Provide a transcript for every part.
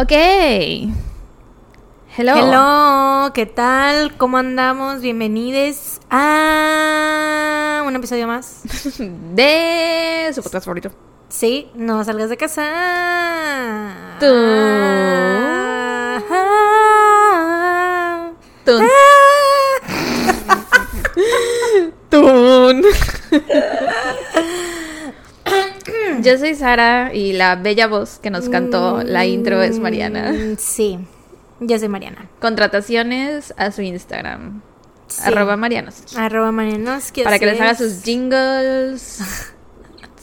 Ok. Hello. Hello, ¿qué tal? ¿Cómo andamos? Bienvenidos a un episodio más. De su podcast favorito. Sí, no salgas de casa. Tú. Ah. Tun. Tun. Yo soy Sara y la bella voz que nos cantó la intro es Mariana. Mm, Sí, yo soy Mariana. Contrataciones a su Instagram. Sí. Arroba Marianos. Arroba Marianoski. Para que les haga sus jingles.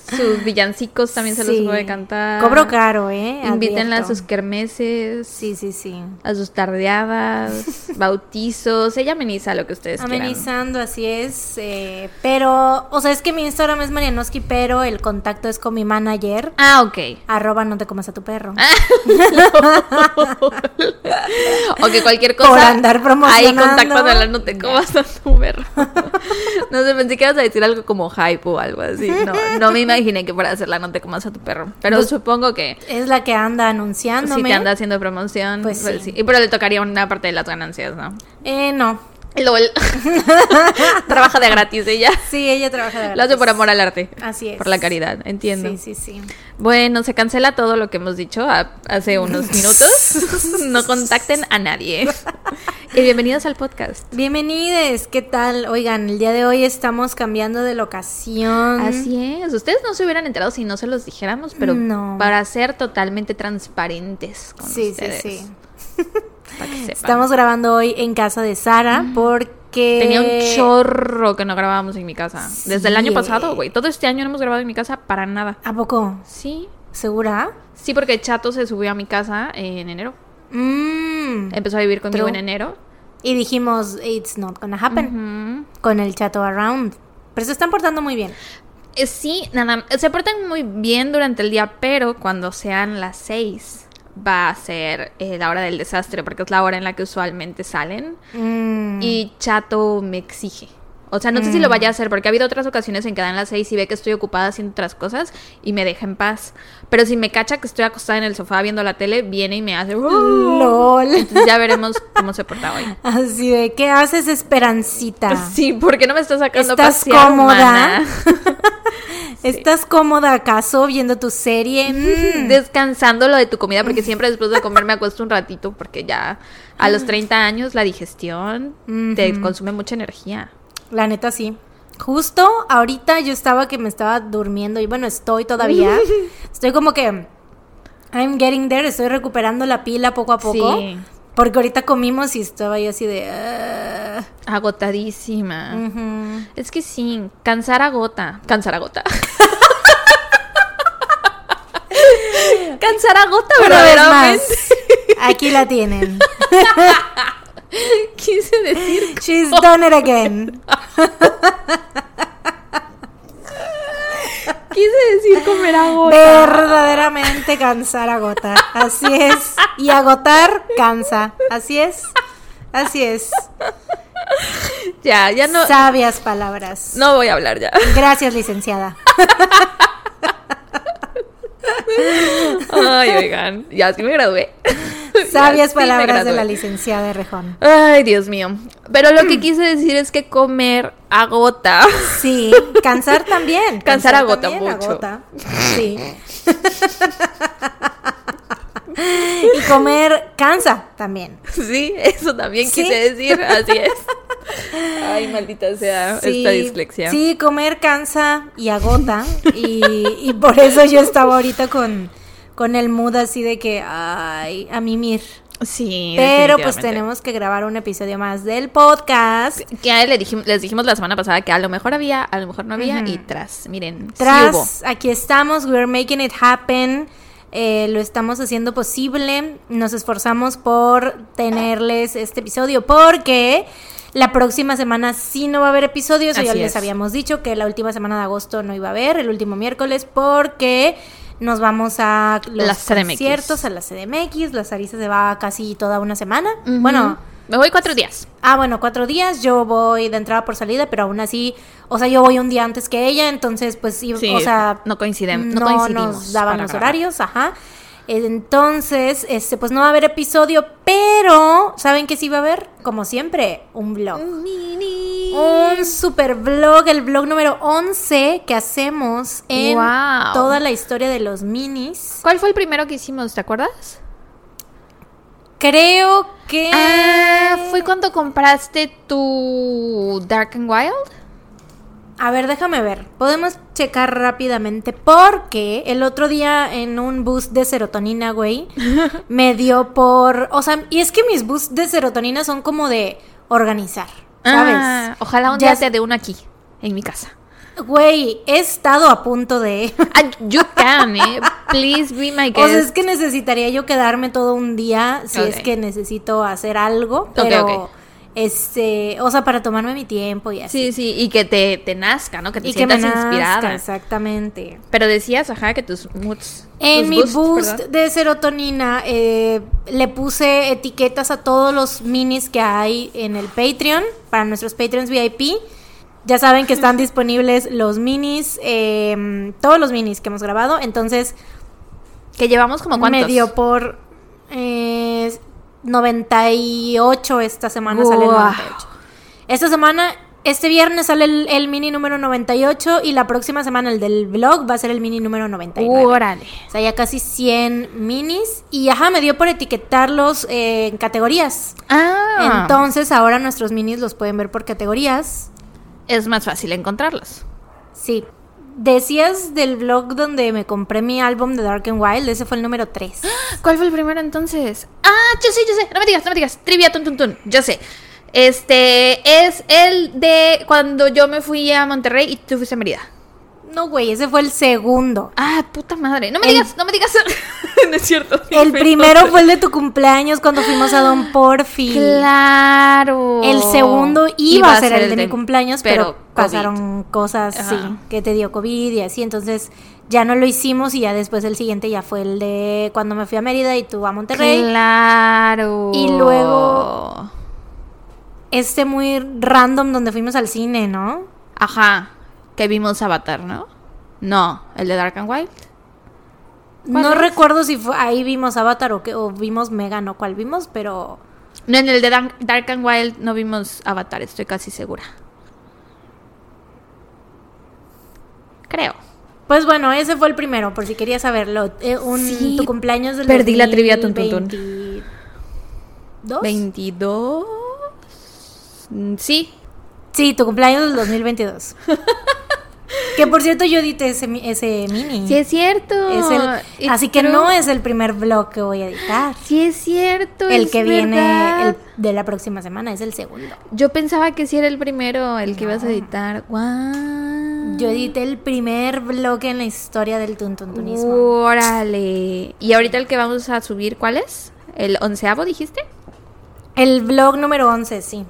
sus villancicos también se los puede cantar. Cobro caro, ¿eh? Invítenla a sus kermeses. Sí, sí, sí. A sus tardeadas, bautizos. Ella ameniza lo que ustedes quieran. Amenizando, así es. eh, pero, o sea, es que mi Instagram es Marianoski, pero el contacto es con mi manager. Ah, ok. Arroba no te comas a tu perro. o que cualquier cosa. Por andar Ahí promocionando. contáctala, no te comas a tu perro. no sé, pensé que ibas a decir algo como hype o algo así. No, no me imaginé que fuera a hacerla no te comas a tu perro. Pero Pues, supongo que Es la que anda anunciándome. si te anda haciendo promoción, Pues pues, sí. sí. Y pero le tocaría una parte de las ganancias, ¿no? Eh, no. LOL. Trabaja de gratis ella. Sí, ella trabaja de Lo hace por amor al arte. Así es. Por la caridad, entiendo. Sí, sí, sí. Bueno, se cancela todo lo que hemos dicho hace unos minutos. no contacten a nadie. y bienvenidos al podcast. Bienvenidos, ¿qué tal? Oigan, el día de hoy estamos cambiando de locación. Así es. Ustedes no se hubieran enterado si no se los dijéramos, pero No. para ser totalmente transparentes con Sí, sí, ustedes. sí. Para que sepan. Estamos grabando hoy en casa de Sara porque... Tenía un chorro que no grabábamos en mi casa. Desde el año pasado, güey. Todo este año no hemos grabado en mi casa para nada. ¿A poco? Sí. ¿Segura? Sí, porque Chato se subió a mi casa en enero. Mm. Empezó a vivir conmigo True. en enero. Y dijimos, it's not gonna happen. Con el chato around. Pero se están portando muy bien. Eh, Sí, nada, se portan muy bien durante el día, pero cuando sean las seis va a ser eh, la hora del desastre, porque es la hora en la que usualmente salen. Mm. Y Chato me exige. O sea, no sé si lo vaya a hacer, porque ha habido otras ocasiones en que dan las seis y ve que estoy ocupada haciendo otras cosas y me deja en paz. Pero si me cacha que estoy acostada en el sofá viendo la tele, viene y me hace... LOL. Entonces ya veremos cómo se porta hoy. Así de, ¿qué haces, Esperancita? Sí, porque no me está sacando ¿Estás pasear, cómoda? ¿Estás cómoda acaso viendo tu serie? Mm. descansando lo de tu comida, porque siempre después de comer me acuesto un ratito, porque ya a los 30 años la digestión te consume mucha energía. La neta sí. Justo ahorita yo estaba que me estaba durmiendo y bueno, estoy todavía. estoy como que I'm getting there, estoy recuperando la pila poco a poco. Sí. Porque ahorita comimos y estaba yo así de "Ah". Agotadísima. Es que sí, cansar agota. Cansar agota. cansar agota, verdaderamente. Aquí la tienen. Quise decir. She's done it again. Quise decir comer agota. Verdaderamente cansar agota. Así es. Y agotar cansa. Así es. Así es. Ya, ya no. Sabias palabras. No voy a hablar ya. Gracias, licenciada. Ay, oigan. Ya sí me gradué. Sabias palabras de la licenciada de Rejón. Ay, Dios mío. Pero lo que quise decir es que comer agota. Sí, cansar también. Cansar agota también mucho. agota. Sí. y comer cansa también. Sí, eso también Sí. quise decir. Así es. Ay, maldita sea Sí, esta dislexia. Sí, comer cansa y agota. Y, y por eso yo estaba ahorita con, con el mood así de que, ay, a mimir. Sí, Pero pues tenemos que grabar un episodio más del podcast. Que le dijim- les dijimos la semana pasada que a lo mejor había, a lo mejor no había. Y tras, miren, sí Tras, hubo. aquí estamos, we're making it happen. eh, lo estamos haciendo posible. Nos esforzamos por tenerles este episodio porque la próxima semana sí no va a haber episodios. Así ya les es. habíamos dicho que la última semana de agosto no iba a haber, el último miércoles, porque nos vamos a los CDMX. conciertos, a la CDMX. La Sarisa se va casi toda una semana. Bueno, Me voy cuatro días. Ah, bueno, cuatro días. Yo voy de entrada por salida, pero aún así, o sea, yo voy un día antes que ella, entonces, pues, sí, o sea, no coincidem- no no coincidimos nos daban los horarios, ajá. Entonces, este, pues no va a haber episodio, pero ¿saben qué sí va a haber? Como siempre, un vlog. Mini. Un super vlog, el vlog número 11 que hacemos en Wow. toda la historia de los minis. ¿Cuál fue el primero que hicimos? ¿Te acuerdas? Creo que... Ah, fue cuando compraste tu Dark and Wild. A ver, déjame ver. Podemos checar rápidamente porque el otro día en un boost de serotonina, güey, me dio por... O sea, y es que mis boosts de serotonina son como de organizar, ¿sabes? Ah, ojalá un Ya día te dé una aquí, en mi casa. Güey, he estado a punto de... You can, eh. Please be my guest. O sea, es que necesitaría yo quedarme todo un día si es que necesito hacer algo, pero... Este, o sea, para tomarme mi tiempo y así. Sí, sí, y que te, te nazca, ¿no? Que te y que me sientas nazca, inspirada. exactamente. Pero decías, ajá, que tus moods. En tus mi boosts, boost de serotonina eh, le puse etiquetas a todos los minis que hay en el Patreon para nuestros Patreons VIP. Ya saben que están disponibles los minis, eh, todos los minis que hemos grabado. Entonces Que llevamos como cuántos. me dio por eh, 98 esta semana sale el Guau. 98. Esta semana, este viernes sale el, el mini número 98 y la próxima semana el del vlog va a ser el mini número 99. Órale. O sea, ya casi 100 minis. Y ajá, me dio por etiquetarlos eh, en categorías. Ah. Entonces, ahora nuestros minis los pueden ver por categorías. es más fácil encontrarlos. Sí. Decías del blog donde me compré mi álbum de Dark and Wild. Ese fue el número 3. ¿Cuál fue el primero entonces? Ah, yo sé, yo sé. No me digas, no me digas. Trivia, tun, tun, tun. Yo sé. Este es el de cuando yo me fui a Monterrey y tú fuiste a Mérida. No, güey, ese fue el segundo. Ah, puta madre. No me El- digas, no me digas. no es cierto. El primero fue el de tu cumpleaños cuando fuimos a Don Porfi. Claro. El segundo iba, a ser el de, mi cumpleaños, pero, pasaron cosas, Ajá. sí, que te dio COVID y así, entonces ya no lo hicimos y ya después el siguiente ya fue el de cuando me fui a Mérida y tú a Monterrey. Claro. Y luego- Este muy random donde fuimos al cine, ¿no? Ajá. Que vimos Avatar, ¿no? No, el de Dark and Wild. ¿Cuál No es? recuerdo si fue, ahí vimos Avatar o, que, o vimos Megan o cuál vimos, pero No, en el de Dark and Wild no vimos Avatar, estoy casi segura. Creo. pues bueno, ese fue el primero, por si querías saberlo. Eh, un, Sí, tu cumpleaños del perdí la trivia, tun, tun, tun. 2022. 22. Mm, Sí. Sí, tu cumpleaños del 2022. que por cierto yo edité ese, ese mini. Sí es cierto. Es el- It's así que true. no es el primer vlog que voy a editar. Sí es cierto. El es que viene el de la próxima semana es el segundo. Yo pensaba que sí era el primero, el que ibas a editar. Guau. Yo edité el primer vlog en la historia del tuntuntunismo. Órale. ¿Y ahorita el que vamos a subir, cuál es? ¿El onceavo dijiste? El vlog número 11, sí.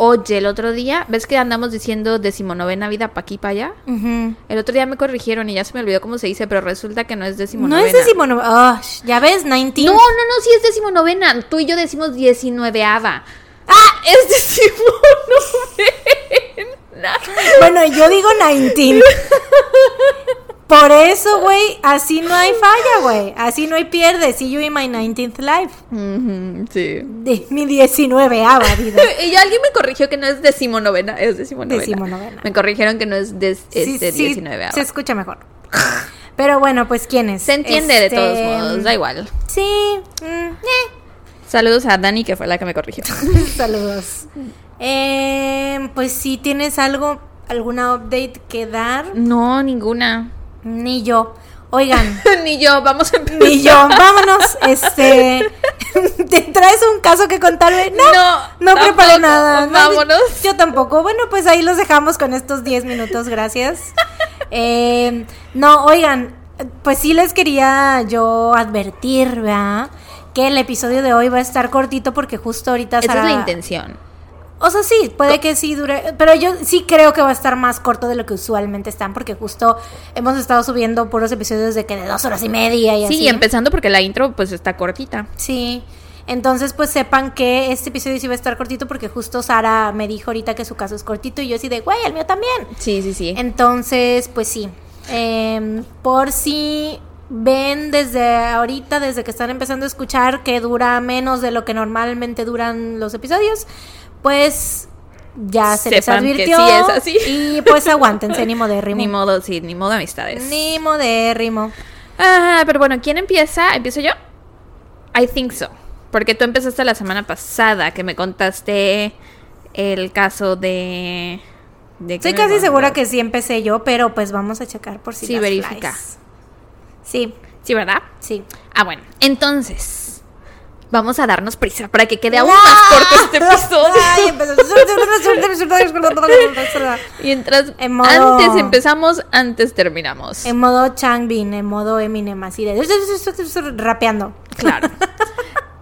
Oye, el otro día, ¿ves que andamos diciendo decimonovena vida pa' aquí pa' allá? El otro día me corrigieron y ya se me olvidó cómo se dice, pero resulta que no es No decimonovena. es decimonovena. ya ves, 19. No, no, no, sí es decimonovena. Tú y yo decimos diecinueveava. ¡Ah! Es decimonovena. Bueno, yo digo 19. Por eso, güey, así no hay falla, güey. Así no hay pierde. See you in my 19th life. Sí. De mi 19 vida. Y alguien me corrigió que no es decimonovena, es decimonovena. Decimonovena. Me corrigieron que no es Sí, este, sí, se escucha mejor. Pero bueno, pues ¿quién es? Se entiende de Este, todos modos, da igual. Sí. mm, eh. Saludos a Dani, que fue la que me corrigió. Saludos. Eh, pues si tienes algo, alguna update que dar, No, ninguna. Ni yo. Oigan, Ni yo, vamos a empezar. ni yo. Vámonos. Este, ¿te traes un caso que contarme? No, No, no preparé nada. No, Vámonos. yo tampoco. Bueno, pues ahí los dejamos con estos 10 minutos. Gracias. Eh, no, oigan, pues sí les quería yo advertir, ¿verdad? Que el episodio de hoy va a estar cortito porque justo ahorita Esa es la intención. O sea, sí, puede que sí dure, pero yo sí creo que va a estar más corto de lo que usualmente están, porque justo hemos estado subiendo puros episodios de que de dos horas y media y Sí, así. y empezando porque la intro pues está cortita. Sí. Entonces, pues sepan que este episodio sí va a estar cortito porque justo Sara me dijo ahorita que su caso es cortito y yo así de, güey, el mío también. Sí, sí, sí. Entonces, pues sí. Em, por si ven desde ahorita, desde que están empezando a escuchar, que dura menos de lo que normalmente duran los episodios, pues ya se les que advirtió. sí es así. Y pues aguántense, ni modérrimo. Ni modo, sí, ni modo amistades. Ni modérrimo. Ah, pero bueno, ¿quién empieza? ¿Empiezo yo? I think so. Porque tú empezaste la semana pasada que me contaste el caso de... de Estoy ¿qué me casi segura que sí empecé yo, pero pues vamos a checar por si Sí, las verifica. flies. Sí, Sí, ¿verdad? sí. Ah, bueno. Entonces, vamos a darnos prisa para que quede aún más corto este episodio. Ay. Mientras En modo- antes empezamos, antes terminamos. En modo Changbin, en modo Eminem, así de rapeando. Claro.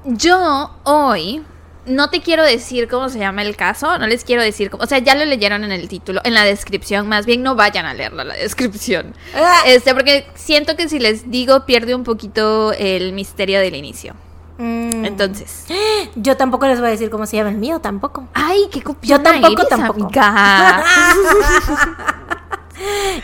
Yo hoy no te quiero decir cómo se llama el caso, no les quiero decir cómo, o sea, ya lo leyeron en el título, en la descripción, más bien no vayan a leerlo la descripción. Ah. Este, porque siento que si les digo pierde un poquito el misterio del inicio. Mm, Entonces, yo tampoco les voy a decir cómo se llama el mío, tampoco. ay, qué Yo tampoco, eres, tampoco. amiga.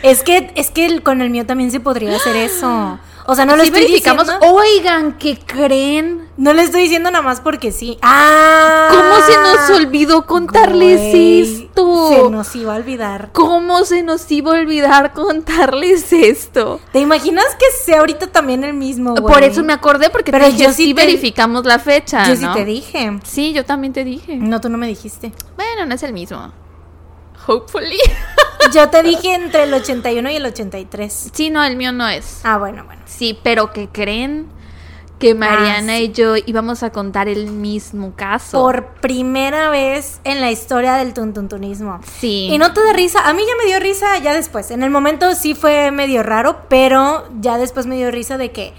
Es que, es que el- con el mío también se podría hacer eso. O sea, no lo Sí estoy verificamos, diciendo. oigan, ¿qué creen? No le estoy diciendo nada más porque sí. ¡Ah! ¿Cómo se nos olvidó contarles Güey, esto? Se nos iba a olvidar. ¿Cómo se nos iba a olvidar contarles esto? ¿Te imaginas que sea ahorita también el mismo, güey? Por eso me acordé, porque Pero te dije, yo sí sí te- verificamos la fecha, Yo sí te dije. Sí, yo también te dije. No, tú no me dijiste. Bueno, no es el mismo. Hopefully. Yo te dije entre el 81 y el 83. sí, no, el mío no es. Ah, bueno, bueno. Sí, pero que creen que Mariana Ah, sí. y yo íbamos a contar el mismo caso. Por primera vez en la historia del tuntuntunismo. Sí. Y no te da risa. A mí ya me dio risa ya después. En el momento sí fue medio raro, pero ya después me dio risa de que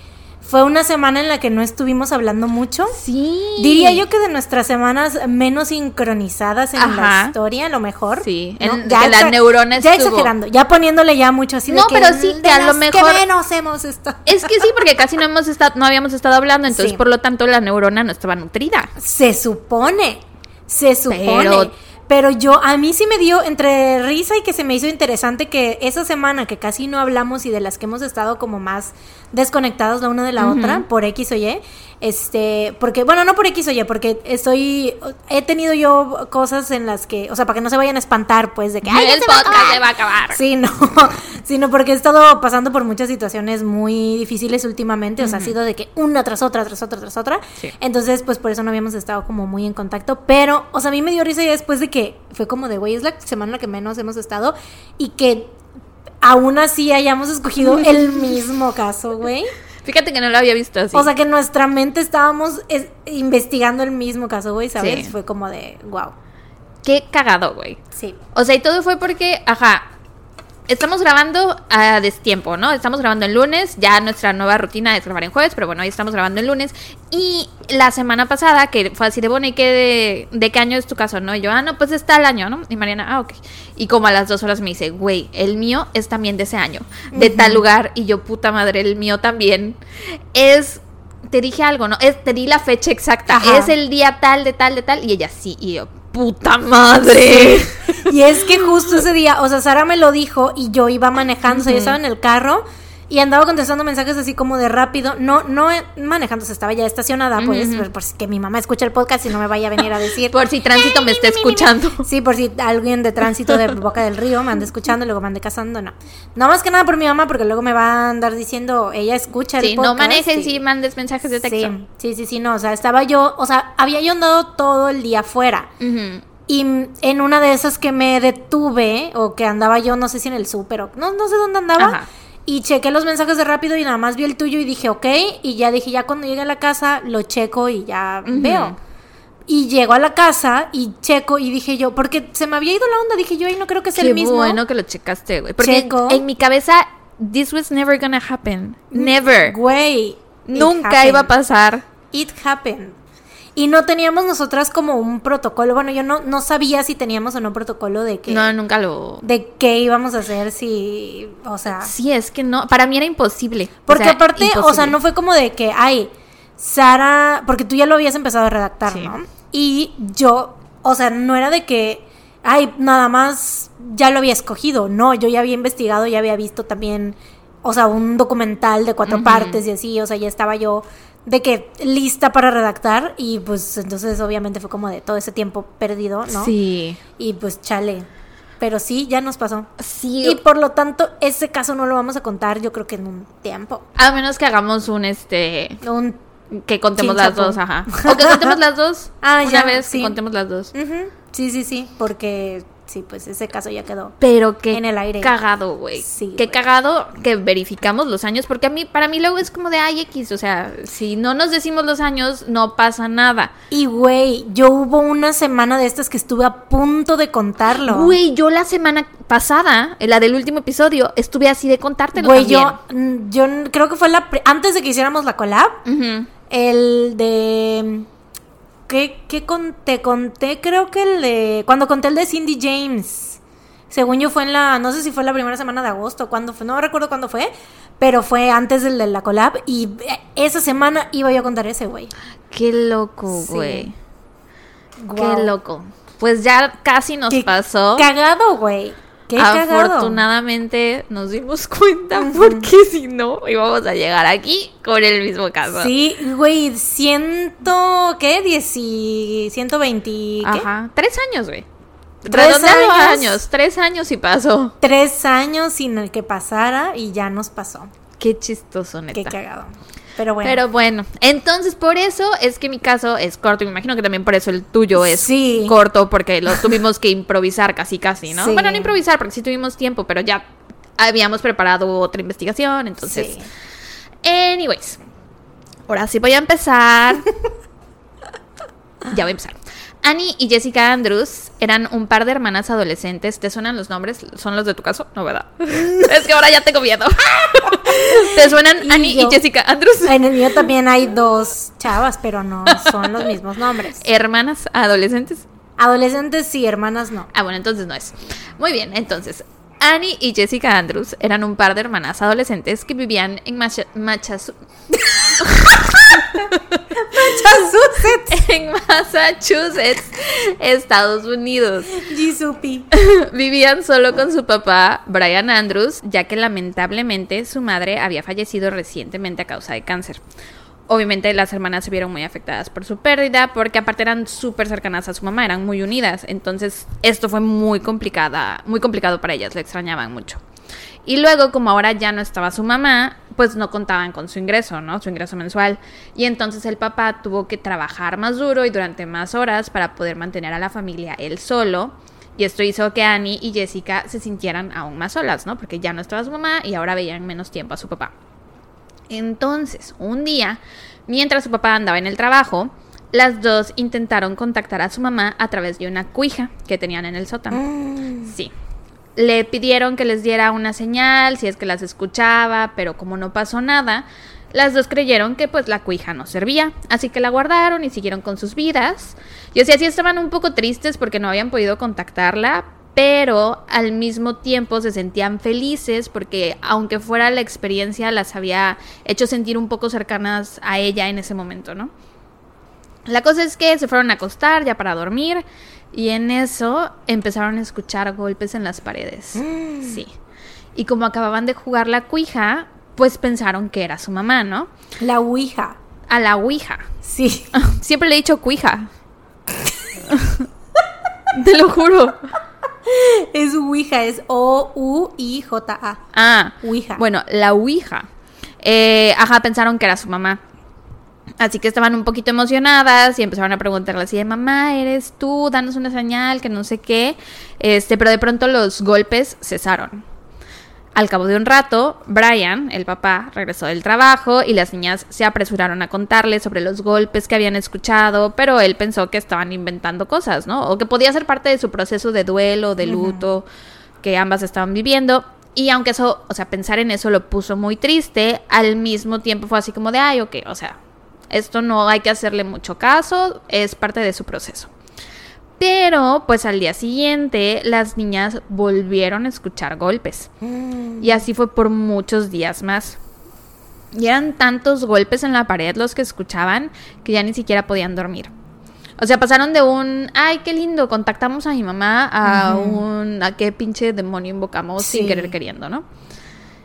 fue una semana en la que no estuvimos hablando mucho. Sí. Diría yo que de nuestras semanas menos sincronizadas en la historia, a lo mejor. Sí, ¿no? en- que la exa- neurona Ya estuvo- exagerando, ya poniéndole ya mucho así de No, que, pero sí, "Mm, que a lo las mejor- Que menos hemos estado. Es que sí, porque casi no hemos estado, no habíamos estado hablando, entonces Sí. por lo tanto la neurona no estaba nutrida. Se supone, se supone. Pero- Pero, yo, a mí sí me dio entre risa y que se me hizo interesante que esa semana que casi no hablamos y de las que hemos estado como más desconectados la una de la otra, por X o Y, este, porque, bueno, no por X o Y, porque estoy, he tenido yo cosas en las que, o sea, para que no se vayan a espantar, pues, de que, ¡ay, el se podcast acabar". se va a acabar. Sí, no, sino porque he estado pasando por muchas situaciones muy difíciles últimamente, o sea, ha sido de que una tras otra, tras otra, tras otra. Sí. Entonces, pues por eso no habíamos estado como muy en contacto, pero, o sea, a mí me dio risa ya después de que fue como de, güey, es la semana en la que menos hemos estado y que aún así hayamos escogido el mismo caso, güey. Fíjate que no lo había visto así. O sea, que en nuestra mente estábamos es- investigando el mismo caso, güey, ¿sabes? Sí. Fue como de, wow, Qué cagado, güey. sí. O sea, y todo fue porque, ajá, estamos grabando a destiempo, ¿no? Estamos grabando el lunes, ya nuestra nueva rutina es grabar en jueves, pero bueno, hoy estamos grabando el lunes. Y la semana pasada, que fue así de, bueno, ¿y qué de, de qué año es tu caso, no? Y yo, ah, no, pues está el año, ¿no? Y Mariana, ah, ok. Y como a las dos horas me dice, güey, el mío es también de ese año, de tal lugar. Y yo, puta madre, el mío también es... Te dije algo, ¿no? Es, te di la fecha exacta. Ajá. Es el día tal, de tal, de tal. Y ella, sí. Y yo, puta madre. Y es que justo ese día, o sea, Sara me lo dijo y yo iba manejando, o sea, yo estaba en el carro y andaba contestando mensajes así como de rápido, no, no eh, manejando, se estaba ya estacionada, pues, Ujú. por, por si que mi mamá escucha el podcast y no me vaya a venir a decir. Por si tránsito me está escuchando. Sí, por si alguien de tránsito de Boca del Río me anda escuchando y luego me ande casando, no. No más que nada por mi mamá, porque luego me va a andar diciendo, ella escucha el Sí, podcast. no manejes y- y mandes mensajes de texto. Sí, sí, sí, sí, no, o sea, estaba yo, o sea, había yo andado todo el día afuera. Ujú. Y mm, en una de esas que me detuve, o que andaba yo, no sé si en el súper, o no, no sé dónde andaba, Ajá. Y chequé los mensajes de rápido y nada más vi el tuyo y dije, ok, y ya dije, ya cuando llegue a la casa lo checo y ya veo. Y llego a la casa y checo y dije yo, porque se me había ido la onda, dije yo, y no creo que sea Qué el mismo. bueno que lo checaste, güey. Porque Checo. en mi cabeza, this was never gonna happen. Never. Güey. Nunca iba a pasar. It happened. Y no teníamos nosotras como un protocolo. Bueno, yo no, no sabía si teníamos o no protocolo de que. No, nunca lo. de qué íbamos a hacer si, o sea, Sí, es que no. Para mí era imposible. O porque sea, aparte, o sea, no fue como de que, ay, Sara, porque tú ya lo habías empezado a redactar, Sí. ¿no? Y yo, o sea, no era de que, ay, nada más ya lo había escogido, no, yo ya había investigado, ya había visto también o sea, un documental de cuatro partes y así, o sea, ya estaba yo de que lista para redactar y pues entonces obviamente fue como de todo ese tiempo perdido, ¿no? Sí. Y pues chale. Pero sí, ya nos pasó. Sí. Y por lo tanto, ese caso no lo vamos a contar, yo creo que en un tiempo. a menos que hagamos un este Un que contemos las dos, ajá. O que contemos las dos. Ah, una ya, vez sí. que contemos las dos. Sí, sí, sí, porque sí, pues ese caso ya quedó. Pero qué En el aire. cagado, güey. Sí, qué cagado que verificamos los años, porque a mí, para mí luego es como de ay X, o sea, si no nos decimos los años, no pasa nada. Y güey, yo hubo una semana de estas que estuve a punto de contarlo. Güey, yo la semana pasada, en la del último episodio, estuve así de contártelo Güey, yo, mm, yo creo que fue la antes de que hiciéramos la collab, el de ¿qué, qué con- te conté? Creo que el de cuando conté el de Cindy James. Según yo fue en la, no sé si fue la primera semana de agosto, cuándo fue, no recuerdo cuándo fue, pero fue antes del de la collab y eh, esa semana iba yo a contar ese, güey. Qué loco, Sí. güey. Qué loco. Pues ya casi nos Qué pasó. Cagado, güey. Qué cagado. Afortunadamente nos dimos cuenta porque si no íbamos a llegar aquí con el mismo caso. Sí, güey, ciento, ¿qué? Diez y, ciento veinte, ¿qué? Ajá. Tres años, güey. ¿Tres años? años. Tres años y pasó. Tres años sin el que pasara y ya nos pasó. Qué chistoso, neta. Qué cagado. Pero bueno. Pero bueno, entonces por eso es que mi caso es corto. y Me imagino que también por eso el tuyo es Sí. corto, porque lo tuvimos que improvisar casi, casi, ¿no? Sí. Bueno, no improvisar, porque sí tuvimos tiempo, pero ya habíamos preparado otra investigación, entonces. Sí. Anyways, ahora sí voy a empezar. ya voy a empezar. Annie y Jessica Andrews eran un par de hermanas adolescentes. ¿Te suenan los nombres? ¿Son los de tu caso? No, ¿verdad? es que ahora ya tengo miedo. ¿Te suenan Y Annie yo. y Jessica Andrews? En el mío también hay dos chavas, pero no son los mismos nombres. Hermanas adolescentes. Adolescentes sí, hermanas no. Ah, bueno, entonces no es. Muy bien, entonces. Annie y Jessica Andrews eran un par de hermanas adolescentes que vivían en Macha- Machasu- Massachusetts. en Massachusetts, Estados Unidos. Jisupi. Vivían solo con su papá, Brian Andrews, ya que lamentablemente su madre había fallecido recientemente a causa de cáncer. Obviamente las hermanas se vieron muy afectadas por su pérdida, porque aparte eran súper cercanas a su mamá, eran muy unidas. Entonces esto fue muy complicada, muy complicado para ellas, le extrañaban mucho. Y luego, como ahora ya no estaba su mamá, pues no contaban con su ingreso, ¿no? Su ingreso mensual. Y entonces el papá tuvo que trabajar más duro y durante más horas para poder mantener a la familia él solo. Y esto hizo que Annie y Jessica se sintieran aún más solas, ¿no? Porque ya no estaba su mamá y ahora veían menos tiempo a su papá. Entonces, un día, mientras su papá andaba en el trabajo, las dos intentaron contactar a su mamá a través de una cuija que tenían en el sótano. Mm. Sí. Le pidieron que les diera una señal si es que las escuchaba, pero como no pasó nada, las dos creyeron que pues la cuija no servía, así que la guardaron y siguieron con sus vidas. Y o sea, sí estaban un poco tristes porque no habían podido contactarla, pero al mismo tiempo se sentían felices porque aunque fuera la experiencia las había hecho sentir un poco cercanas a ella en ese momento, ¿no? La cosa es que se fueron a acostar ya para dormir y en eso empezaron a escuchar golpes en las paredes. Sí. Y como acababan de jugar la cuija, pues pensaron que era su mamá, ¿no? La Ouija. A la ouija. Sí. Siempre le he dicho cuija. Te lo juro. Es Ouija, es O-U-I-J-A. Ah, Ouija. Bueno, la ouija. Eh, ajá, pensaron que era su mamá. Así que estaban un poquito emocionadas y empezaron a preguntarle así de mamá, eres tú, danos una señal, que no sé qué. Este, pero de pronto los golpes cesaron. Al cabo de un rato, Brian, el papá, regresó del trabajo y las niñas se apresuraron a contarle sobre los golpes que habían escuchado, pero él pensó que estaban inventando cosas, ¿no? O que podía ser parte de su proceso de duelo, de luto, que ambas estaban viviendo. Y aunque eso, o sea, pensar en eso lo puso muy triste, al mismo tiempo fue así como de, ay, ok, o sea, esto no hay que hacerle mucho caso, es parte de su proceso. Pero, pues al día siguiente, las niñas volvieron a escuchar golpes. Y así fue por muchos días más. Y eran tantos golpes en la pared los que escuchaban que ya ni siquiera podían dormir. O sea, pasaron de un, ay, qué lindo, contactamos a mi mamá, a un, a qué pinche demonio invocamos sin querer queriendo, ¿no?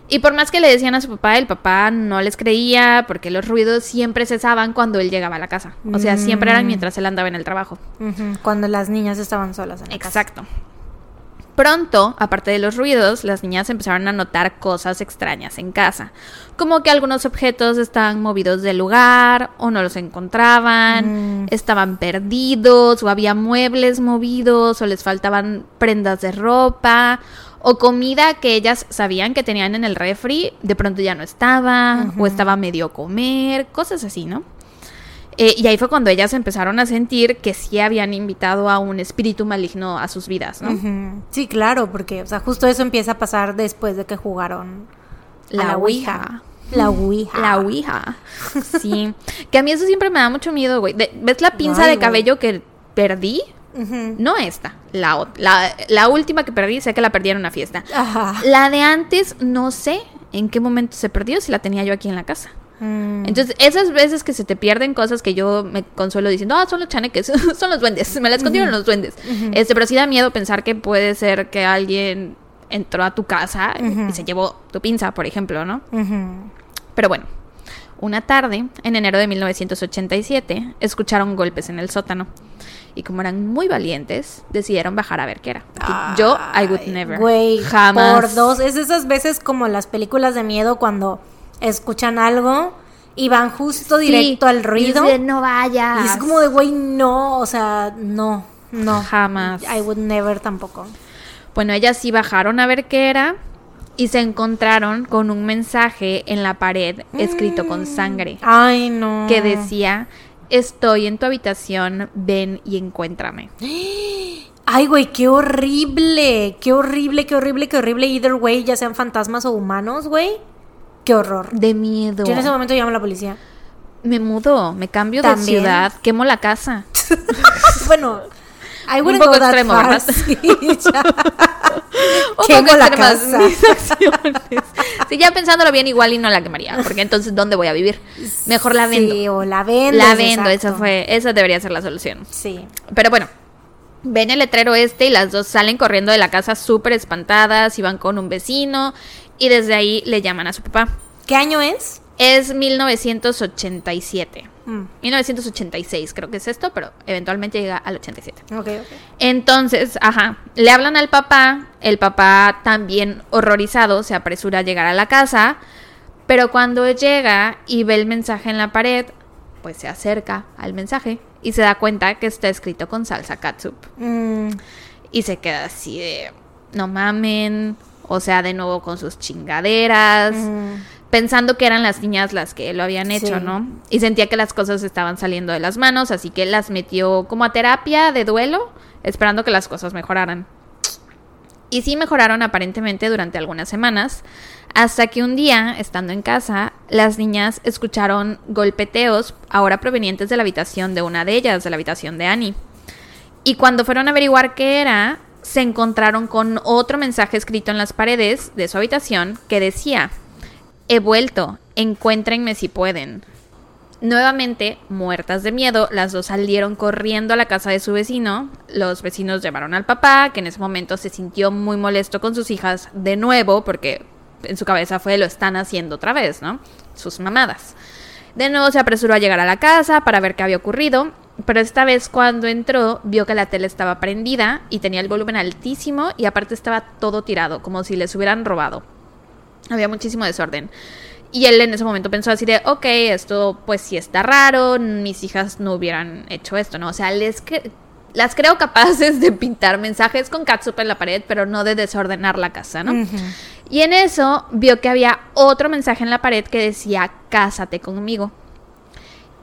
Y por más que le decían a su papá, el papá no les creía porque los ruidos siempre cesaban cuando él llegaba a la casa. O sea, siempre eran Mm. mientras él andaba en el trabajo. Cuando las niñas estaban solas en la casa. Exacto. Pronto, aparte de los ruidos, las niñas empezaron a notar cosas extrañas en casa, como que algunos objetos estaban movidos del lugar o no los encontraban, Mm. estaban perdidos o había muebles movidos o les faltaban prendas de ropa o comida que ellas sabían que tenían en el refri, de pronto ya no estaba o estaba medio comer, cosas así, ¿no? Eh, y ahí fue cuando ellas empezaron a sentir que sí habían invitado a un espíritu maligno a sus vidas, ¿no? Sí, claro, porque, o sea, justo eso empieza a pasar después de que jugaron a La la Ouija. Ouija. La Ouija. La Ouija. Sí. que a mí eso siempre me da mucho miedo, güey. ¿Ves la pinza Ay, de cabello que perdí? No esta. La, la, la última que perdí, sé que la perdí en una fiesta. Ajá. La de antes, no sé en qué momento se perdió, si la tenía yo aquí en la casa. Mm. Entonces, esas veces que se te pierden cosas que yo me consuelo diciendo, ah, son los chaneques, son los duendes, me las escondieron los duendes. este, pero sí da miedo pensar que puede ser que alguien entró a tu casa y se llevó tu pinza, por ejemplo, ¿no? Pero bueno, una tarde, en enero de 1987, escucharon golpes en el sótano. Y como eran muy valientes, decidieron bajar a ver qué era. Yo, I would never. Güey, jamás. por dos. Es esas veces como en las películas de miedo cuando escuchan algo y van justo Sí, directo al y ruido. dicen, no vayas. Y es como de, güey, no, o sea, no, no. Jamás. I would never tampoco. Bueno, ellas sí bajaron a ver qué era y se encontraron con un mensaje en la pared escrito con sangre Ay, no. que decía, estoy en tu habitación, ven y encuéntrame. Ay, güey, qué horrible. Qué horrible, qué horrible, qué horrible. Either way, ya sean fantasmas o humanos, güey. Qué horror. De miedo. Yo en ese momento llamo a la policía. Me mudo, me cambio de ciudad, quemo la casa. bueno, I Un poco extremo. ¿verdad? Sí, ya. Un Quemo poco extremas mis acciones. Sí, ya pensándolo bien, igual y no la quemaría, porque entonces ¿dónde voy a vivir? Mejor la vendo. Sí, o la vendo. la vendo, esa fue, esa debería ser la solución. Sí. Pero bueno, ven el letrero este y las dos salen corriendo de la casa súper espantadas y van con un vecino y desde ahí le llaman a su papá. ¿Qué año es? Es 1987. Mm, 1986 creo que es esto, pero eventualmente llega al 87. ok, ok. Entonces, ajá, le hablan al papá, el papá también horrorizado se apresura a llegar a la casa, pero cuando llega y ve el mensaje en la pared, pues se acerca al mensaje y se da cuenta que está escrito con salsa catsup. Mm, Y se queda así de, no mamen, o sea, de nuevo con sus chingaderas, mm. Pensando que eran las niñas las que lo habían hecho, Sí. ¿no? Y sentía que las cosas estaban saliendo de las manos, así que las metió como a terapia de duelo, esperando que las cosas mejoraran. Y sí mejoraron aparentemente durante algunas semanas, hasta que un día, estando en casa, las niñas escucharon golpeteos, ahora provenientes de la habitación de una de ellas, de la habitación de Annie. Y cuando fueron a averiguar qué era, se encontraron con otro mensaje escrito en las paredes de su habitación que decía, he vuelto, encuéntrenme si pueden. Nuevamente, muertas de miedo, las dos salieron corriendo a la casa de su vecino. Los vecinos llevaron al papá, que en ese momento se sintió muy molesto con sus hijas de nuevo, porque en su cabeza fue lo están haciendo otra vez, ¿no? Sus mamadas. De nuevo se apresuró a llegar a la casa para ver qué había ocurrido, pero esta vez cuando entró vio que la tele estaba prendida y tenía el volumen altísimo y aparte estaba todo tirado, como si les hubieran robado. Había muchísimo desorden. Y él en ese momento pensó así de, ok, esto pues sí está raro, mis hijas no hubieran hecho esto, ¿no? O sea, les cre- las creo capaces de pintar mensajes con catsup en la pared, pero no de desordenar la casa, ¿no? Y en eso vio que había otro mensaje en la pared que decía, cásate conmigo.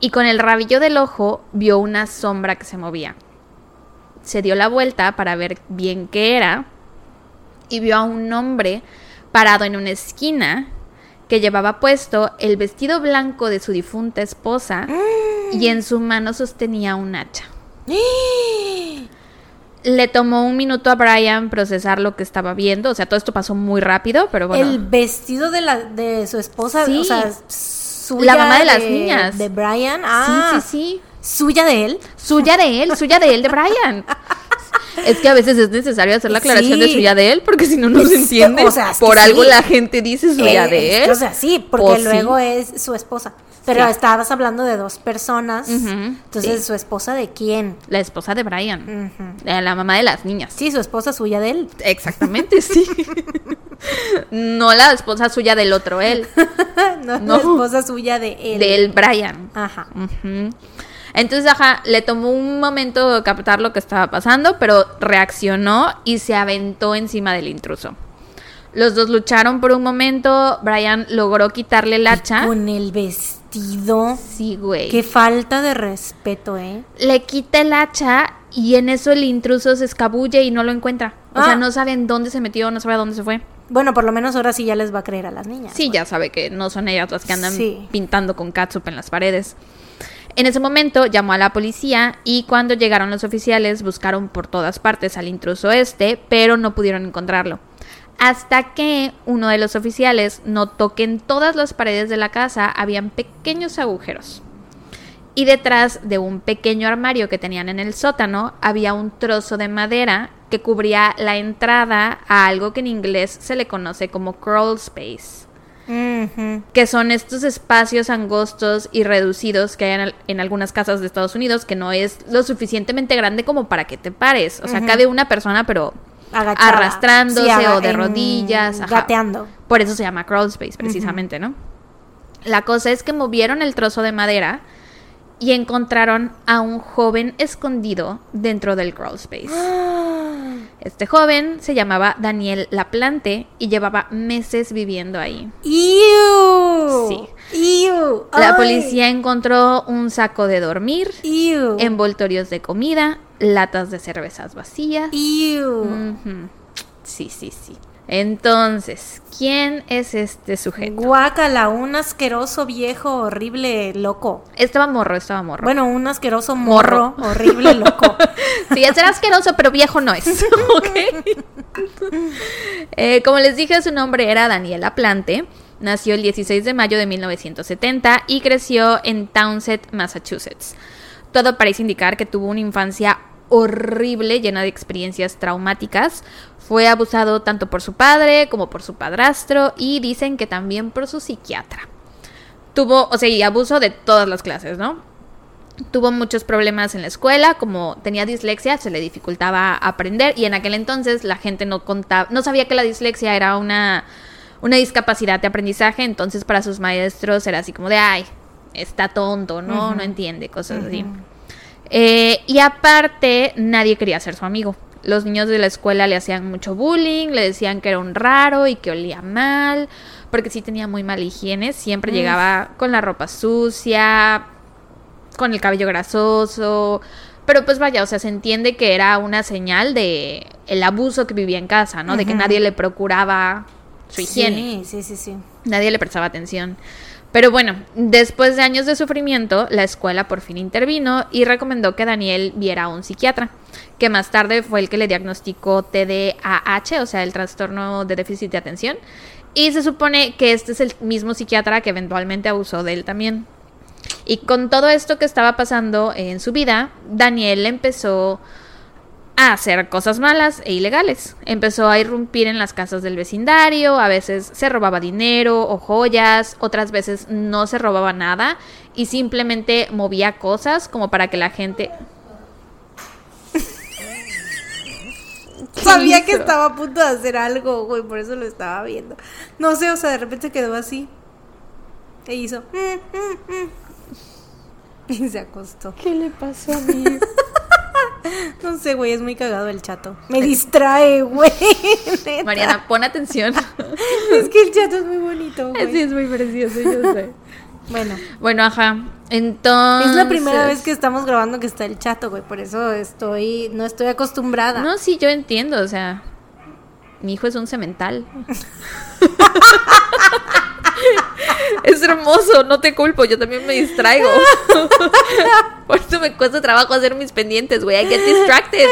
Y con el rabillo del ojo vio una sombra que se movía. Se dio la vuelta para ver bien qué era y vio a un hombre parado en una esquina que llevaba puesto el vestido blanco de su difunta esposa y en su mano sostenía un hacha. Le tomó un minuto a Brian procesar lo que estaba viendo, o sea, todo esto pasó muy rápido, pero bueno. El vestido de la de su esposa, Sí. o sea, suya La mamá de las niñas. De Brian. Ah, Sí, sí, sí. Suya de él. Suya de él, suya de él, de Brian. Es que a veces es necesario hacer la aclaración de suya de él, porque si no, no se entiende. o sea, es que Por algo sí. la gente dice suya Eh, de él. O sea, sí, porque Pues sí. luego es su esposa. Pero estabas hablando de dos personas. Entonces. ¿su esposa de quién? La esposa de Brian. La mamá de las niñas. Sí, su esposa suya de él. Exactamente, sí. no la esposa suya del otro él. no, No. la esposa suya de él. Del Brian. Ajá. Ujú. Entonces, ajá, le tomó un momento captar lo que estaba pasando, pero reaccionó y se aventó encima del intruso. Los dos lucharon por un momento. Brian logró quitarle el hacha. Con el vestido. Sí, güey. Qué falta de respeto, ¿eh? Le quita el hacha y en eso el intruso se escabulle y no lo encuentra. O sea, Ah. no saben dónde se metió, no sabe a dónde se fue. Bueno, por lo menos ahora sí ya les va a creer a las niñas. Sí, ya sabe que no son ellas las que andan Sí. pintando con catsup en las paredes. En ese momento llamó a la policía y cuando llegaron los oficiales buscaron por todas partes al intruso este, pero no pudieron encontrarlo. Hasta que uno de los oficiales notó que en todas las paredes de la casa habían pequeños agujeros. Y detrás de un pequeño armario que tenían en el sótano había un trozo de madera que cubría la entrada a algo que en inglés se le conoce como crawl space Que son estos espacios angostos y reducidos que hay en, al- en algunas casas de Estados Unidos, que no es lo suficientemente grande como para que te pares. O sea, cabe una persona, pero Agachada. arrastrándose Sí, o de en- rodillas. ajá. Gateando. Por eso se llama crawl space, precisamente, ¿no? La cosa es que movieron el trozo de madera y encontraron a un joven escondido dentro del crawl space. Este joven se llamaba Daniel Laplante y llevaba meses viviendo ahí. ¡Iu! Sí. ¡Iu! La policía encontró un saco de dormir, envoltorios de comida, latas de cervezas vacías. Ujú. Sí, sí, sí. Entonces, ¿quién es este sujeto? Guácala, un asqueroso viejo horrible loco. Estaba morro, estaba morro. Bueno, un asqueroso morro, Morro. horrible loco. Sí, es asqueroso, pero viejo no es. ¿ok? Eh, como les dije, su nombre era Daniela Plante. Nació el 16 de mayo de 1970 y creció en Townsend, Massachusetts. Todo parece indicar que tuvo una infancia horrible, llena de experiencias traumáticas. Fue abusado tanto por su padre como por su padrastro y dicen que también por su psiquiatra. Tuvo, o sea, y abuso de todas las clases, ¿no? Tuvo muchos problemas en la escuela, como tenía dislexia, se le dificultaba aprender y en aquel entonces la gente no contaba, no sabía que la dislexia era una, una discapacidad de aprendizaje, entonces para sus maestros era así como de, ay, está tonto, ¿no? No entiende, cosas así. Eh, y aparte, nadie quería ser su amigo. Los niños de la escuela le hacían mucho bullying, le decían que era un raro y que olía mal, porque sí tenía muy mala higiene, siempre llegaba con la ropa sucia, con el cabello grasoso, pero pues vaya, o sea, se entiende que era una señal de el abuso que vivía en casa, ¿no? De que nadie le procuraba su higiene. Sí, sí, sí, sí. Nadie le prestaba atención. Pero bueno, después de años de sufrimiento, la escuela por fin intervino y recomendó que Daniel viera a un psiquiatra, que más tarde fue el que le diagnosticó TDAH, o sea, el trastorno de déficit de atención. Y se supone que este es el mismo psiquiatra que eventualmente abusó de él también. Y con todo esto que estaba pasando en su vida, Daniel empezó a hacer cosas malas e ilegales. Empezó a irrumpir en las casas del vecindario, a veces se robaba dinero o joyas, otras veces no se robaba nada y simplemente movía cosas como para que la gente... Sabía que estaba a punto de hacer algo, güey, por eso lo estaba viendo. No sé, o sea, de repente quedó así. E hizo. "Mm, mm, mm". Y se acostó. ¿Qué le pasó a mí? No sé, güey, es muy cagado el chato. Me distrae, güey. Mariana, pon atención. Es que el chato es muy bonito, güey. Sí, es muy precioso, yo sé. Bueno, Bueno, ajá. Entonces... es la primera vez que estamos grabando que está el chato, güey. Por eso estoy, no estoy acostumbrada. No, sí, yo entiendo, o sea, mi hijo es un cemental. Es hermoso, no te culpo, yo también me distraigo. Por eso me cuesta trabajo hacer mis pendientes, güey. I get distracted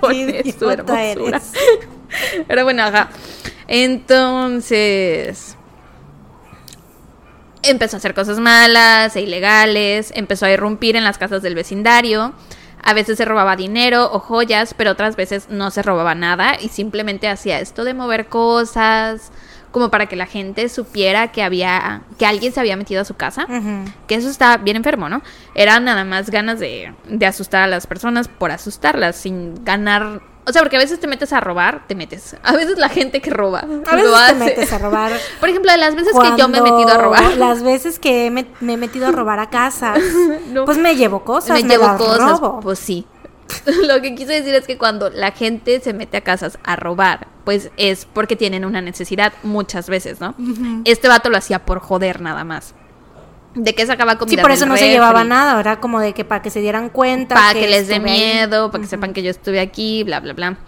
con idiota hermosura. eres. Pero bueno, ajá. Entonces, empezó a hacer cosas malas e ilegales, empezó a irrumpir en las casas del vecindario. A veces se robaba dinero o joyas, pero otras veces no se robaba nada y simplemente hacía esto de mover cosas, como para que la gente supiera que había que alguien se había metido a su casa, que eso está bien enfermo, ¿no? Era nada más ganas de, de asustar a las personas por asustarlas, sin ganar, o sea, porque a veces te metes a robar, te metes. A veces la gente que roba A lo veces te metes a robar. Por ejemplo, de las veces que yo me he metido a robar. Las veces que me, me he metido a robar a casas. No. Pues me llevo cosas. me Me, llevo las cosas, robo. pues sí. Lo que quise decir es que cuando la gente se mete a casas a robar, pues es porque tienen una necesidad muchas veces, ¿no? Este vato lo hacía por joder nada más. De que sacaba comida Sí, por eso del no se llevaba nada. Era como de que para que se dieran cuenta. Para que, les dé ahí. miedo, para que sepan que yo estuve aquí, bla, bla, bla.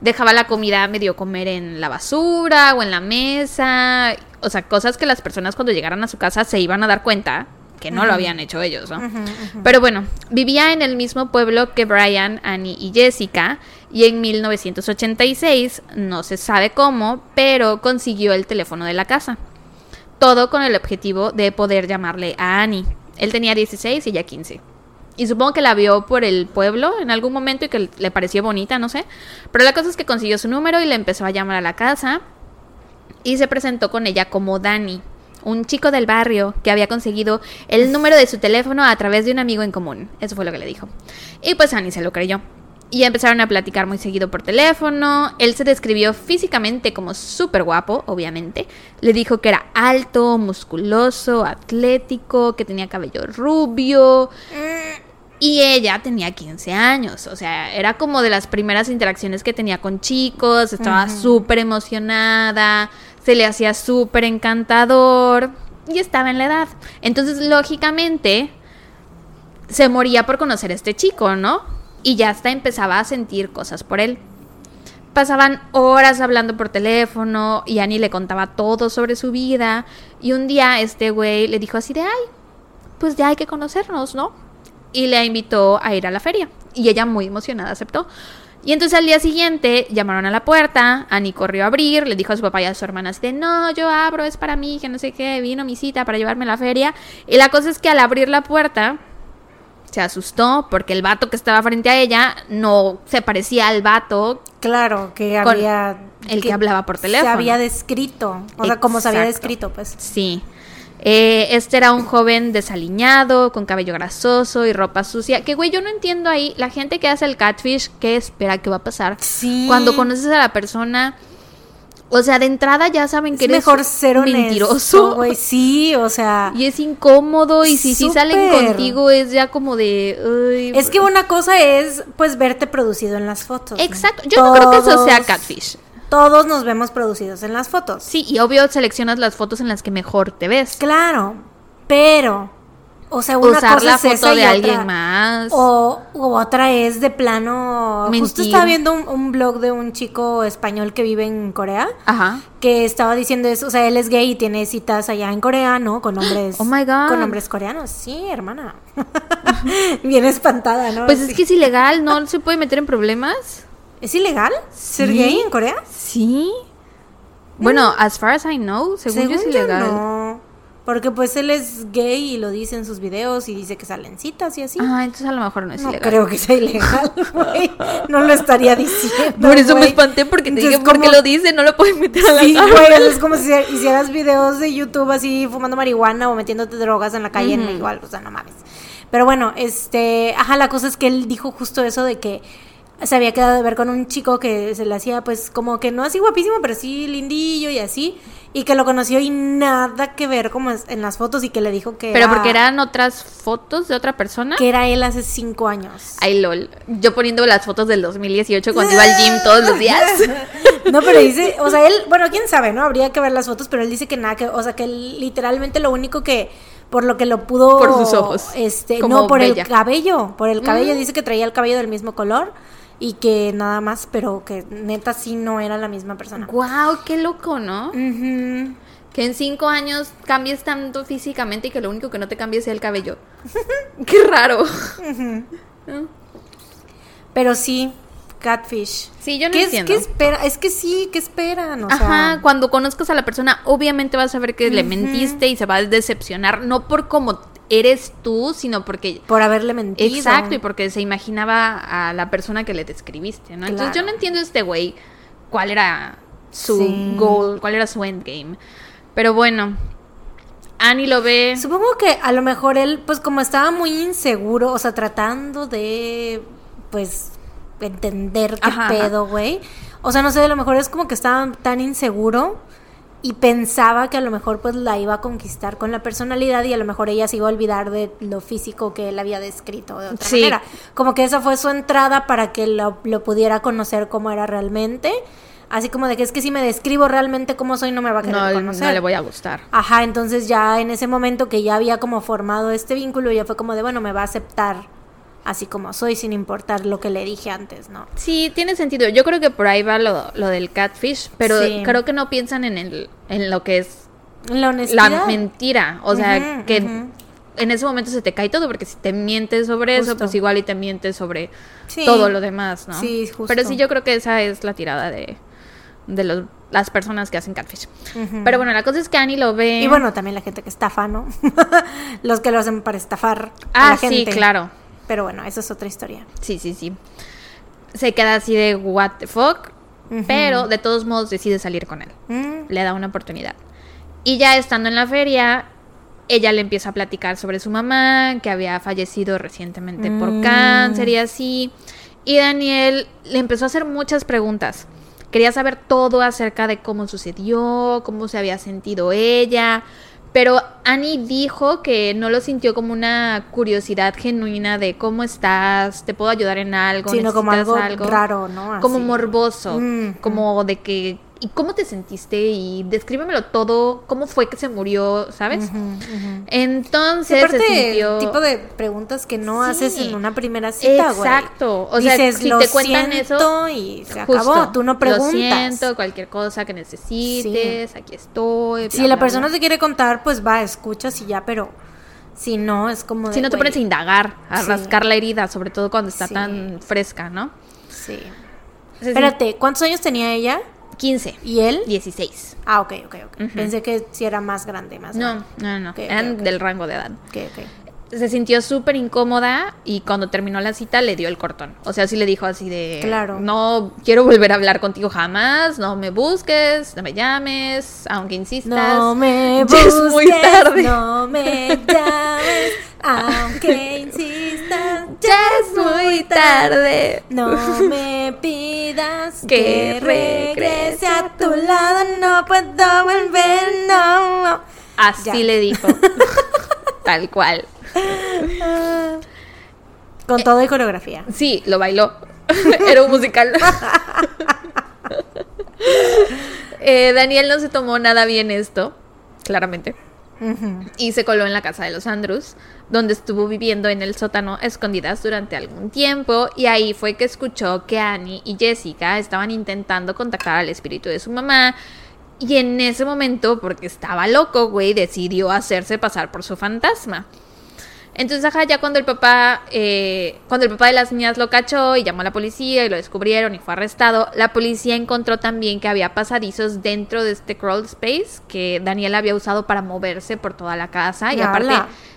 Dejaba la comida medio comer en la basura o en la mesa. O sea, cosas que las personas cuando llegaran a su casa se iban a dar cuenta que no lo habían hecho ellos, ¿no? Pero bueno, vivía en el mismo pueblo que Brian, Annie y Jessica y en 1986, no se sabe cómo, pero consiguió el teléfono de la casa. Todo con el objetivo de poder llamarle a Annie. Él tenía 16 y ella 15. Y supongo que la vio por el pueblo en algún momento y que le pareció bonita, no sé. Pero la cosa es que consiguió su número y le empezó a llamar a la casa. Y se presentó con ella como Dani, un chico del barrio que había conseguido el número de su teléfono a través de un amigo en común. Eso fue lo que le dijo. Y pues Annie se lo creyó. Y empezaron a platicar muy seguido por teléfono. Él se describió físicamente como súper guapo, obviamente. Le dijo que era alto, musculoso, atlético, que tenía cabello rubio. Y ella tenía 15 años, o sea, era como de las primeras interacciones que tenía con chicos, estaba súper emocionada, se le hacía súper encantador y estaba en la edad. Entonces, lógicamente, se moría por conocer a este chico, ¿no? Y ya hasta empezaba a sentir cosas por él. Pasaban horas hablando por teléfono y Annie le contaba todo sobre su vida. Y un día este güey le dijo así de, ay, pues ya hay que conocernos, ¿no? Y le invitó a ir a la feria. Y ella muy emocionada aceptó. Y entonces al día siguiente llamaron a la puerta, Annie corrió a abrir, le dijo a su papá y a su hermana así de, no, yo abro, es para mí, que no sé qué, vino mi cita para llevarme a la feria. Y la cosa es que al abrir la puerta, se asustó porque el vato que estaba frente a ella no se parecía al vato Claro, que había. el que hablaba por teléfono. Se había descrito. O sea, como se había descrito, pues. Sí. Eh, este era un joven desaliñado, con cabello grasoso y ropa sucia. Que, güey, yo no entiendo ahí. La gente que hace el catfish, ¿qué espera que va a pasar? Sí. Cuando conoces a la persona. O sea, de entrada ya saben que Es eres mejor ser honesto, mentiroso. güey. Sí, o sea. Y es incómodo. Y si sí salen contigo, es ya como de. "Ay, Es que una cosa es, pues, verte producido en las fotos. ¿no? Exacto. Yo no creo que eso sea catfish. Todos nos vemos producidos en las fotos. Sí, y obvio seleccionas las fotos en las que mejor te ves. Claro, pero, o sea, una Usar cosa la es foto esa y de alguien otra- más. O, otra es de plano. Justo Mentir. estaba viendo un, un blog de un chico español que vive en Corea Ajá. que estaba diciendo eso. O sea, él es gay y tiene citas allá en Corea, ¿no? Con hombres. Oh my God. Con hombres coreanos. Sí, hermana. Bien espantada, ¿no? Pues es que es ilegal, ¿no se puede meter en problemas? ¿Es ilegal ser Sí. gay en Corea? Sí. Bueno, as far as I know, según, yo es yo ilegal. no. Porque pues él es gay y lo dice en sus videos y dice que salen citas y así. Ah, entonces a lo mejor no es no ilegal. creo que sea ilegal, güey. No lo estaría diciendo. Por eso me espanté porque te Entonces, dije, porque ¿cómo- lo dice, no lo pueden meter a la Sí, güey, es como si hicieras videos de YouTube así fumando marihuana o metiéndote drogas en la calle, no, igual, o sea, no mames. Pero bueno, este, ajá, la cosa es que él dijo justo eso de que se había quedado de ver con un chico que se le hacía pues como que no así guapísimo, pero sí lindillo y así, y que lo conoció y nada que ver como en las fotos y que le dijo que Pero era, porque eran otras fotos de otra persona. que era él hace cinco años. Ay, lol. Yo poniendo las fotos del 2018 cuando iba al gym todos los días. No, pero dice, o sea, él, bueno, quién sabe, ¿no? Habría que ver las fotos, pero él dice que nada, que, o sea, que él, literalmente lo único que, por lo que lo pudo... Por sus ojos. Este, Como no, por bella. el cabello, por el cabello, Mm. dice que traía el cabello del mismo color y que nada más, pero que neta sí no era la misma persona. Wow, qué loco, ¿no? Ujú. Que en cinco años cambies tanto físicamente y que lo único que no te cambie sea el cabello. qué raro. Pero sí, catfish. Sí, yo no ¿Qué, es, entiendo. ¿Qué espera? Es que sí, ¿qué esperan? O Ajá, sea, cuando conozcas a la persona, obviamente vas a ver que le mentiste y se va a decepcionar, no por cómo eres tú, sino porque... Por haberle mentido. Exacto, y porque se imaginaba a la persona que le describiste, ¿no? Entonces yo no entiendo este güey cuál era su Sí. goal, cuál era su endgame. Pero bueno, Annie lo ve... Supongo que a lo mejor él, pues como estaba muy inseguro, o sea, tratando de, pues, entender qué ajá. pedo, güey. O sea, no sé, a lo mejor es como que estaba tan inseguro y pensaba que a lo mejor pues la iba a conquistar con la personalidad y a lo mejor ella se iba a olvidar de lo físico que él había descrito de otra Sí. manera. Como que esa fue su entrada para que lo, lo pudiera conocer como era realmente. Así como de que es que si me describo realmente cómo soy no me va a querer No, conocer. no le voy a gustar. Ajá, entonces ya en ese momento que ya había como formado este vínculo, ya fue como de, bueno, me va a aceptar así como soy, sin importar lo que le dije antes, ¿no? Sí, tiene sentido. Yo creo que por ahí va lo, lo del catfish, pero Sí. creo que no piensan en, el, en lo que es La la mentira. O sea, que en ese momento se te cae todo, porque si te mientes sobre eso, pues igual y te mientes sobre Sí. todo lo demás, ¿no? Sí, justo. Pero sí, yo creo que esa es la tirada de, de los- las personas que hacen catfish. Pero bueno, la cosa es que Annie lo ve. Y bueno, también la gente que estafa, ¿no? Los que lo hacen para estafar a ah, la sí, gente. claro. Pero bueno, esa es otra historia. Sí, sí, sí. Se queda así de what the fuck, pero de todos modos decide salir con él. Mm, le da una oportunidad. Y ya estando en la feria, ella le empieza a platicar sobre su mamá, que había fallecido recientemente por Mm. cáncer y así. Y Daniel le empezó a hacer muchas preguntas. Quería saber todo acerca de cómo sucedió, cómo se había sentido ella. Pero Annie dijo que no lo sintió como una curiosidad genuina de cómo estás, te puedo ayudar en algo, Sino como algo, raro, ¿no? como morboso, Mm, como de que ¿y cómo te sentiste? y descríbemelo todo, cómo fue que se murió, ¿sabes? Entonces Sí, aparte, se sintió tipo de preguntas que no Sí. haces en una primera cita, güey. Exacto. O sea, Dices, si "Lo te cuentan eso, siento", y se justo, acabó. Tú no preguntas. Lo siento, cualquier cosa que necesites, aquí estoy. Si bla, la persona bla. te quiere contar, pues va, escuchas y ya, pero si no, es como de, si no te pones a indagar, a rascar la herida, sobre todo cuando está tan fresca, ¿no? Sí. Espérate, ¿cuántos años tenía ella? 15, ¿Y él? 16. Ah, ok, ok, ok. Ujú. Pensé que si era más grande, más No, grande. no, no, Ok, ok, eran ok. del rango de edad. Ok, ok. Se sintió súper incómoda y cuando terminó la cita le dio el cortón. O sea, sí le dijo así de... Claro. No quiero volver a hablar contigo jamás, no me busques, no me llames, aunque insistas. No me ya busques, es muy tarde. no me llames, aunque insistas, Ya es muy tarde. No me pidas Que que, regrese regrese a tu lado, no puedo volver, no. Así Ya. le dijo. Tal cual. Con todo y coreografía. Sí, lo bailó. Era un musical. Eh, Daniel no se tomó nada bien esto, claramente. Y se coló en la casa de los Andrews, donde estuvo viviendo en el sótano a escondidas durante algún tiempo y ahí fue que escuchó que Annie y Jessica estaban intentando contactar al espíritu de su mamá y en ese momento, porque estaba loco, güey, decidió hacerse pasar por su fantasma. Entonces, ajá, ya cuando el papá, eh, cuando el papá de las niñas lo cachó y llamó a la policía y lo descubrieron y fue arrestado, la policía encontró también que había pasadizos dentro de este crawl space que Daniel había usado para moverse por toda la casa y aparte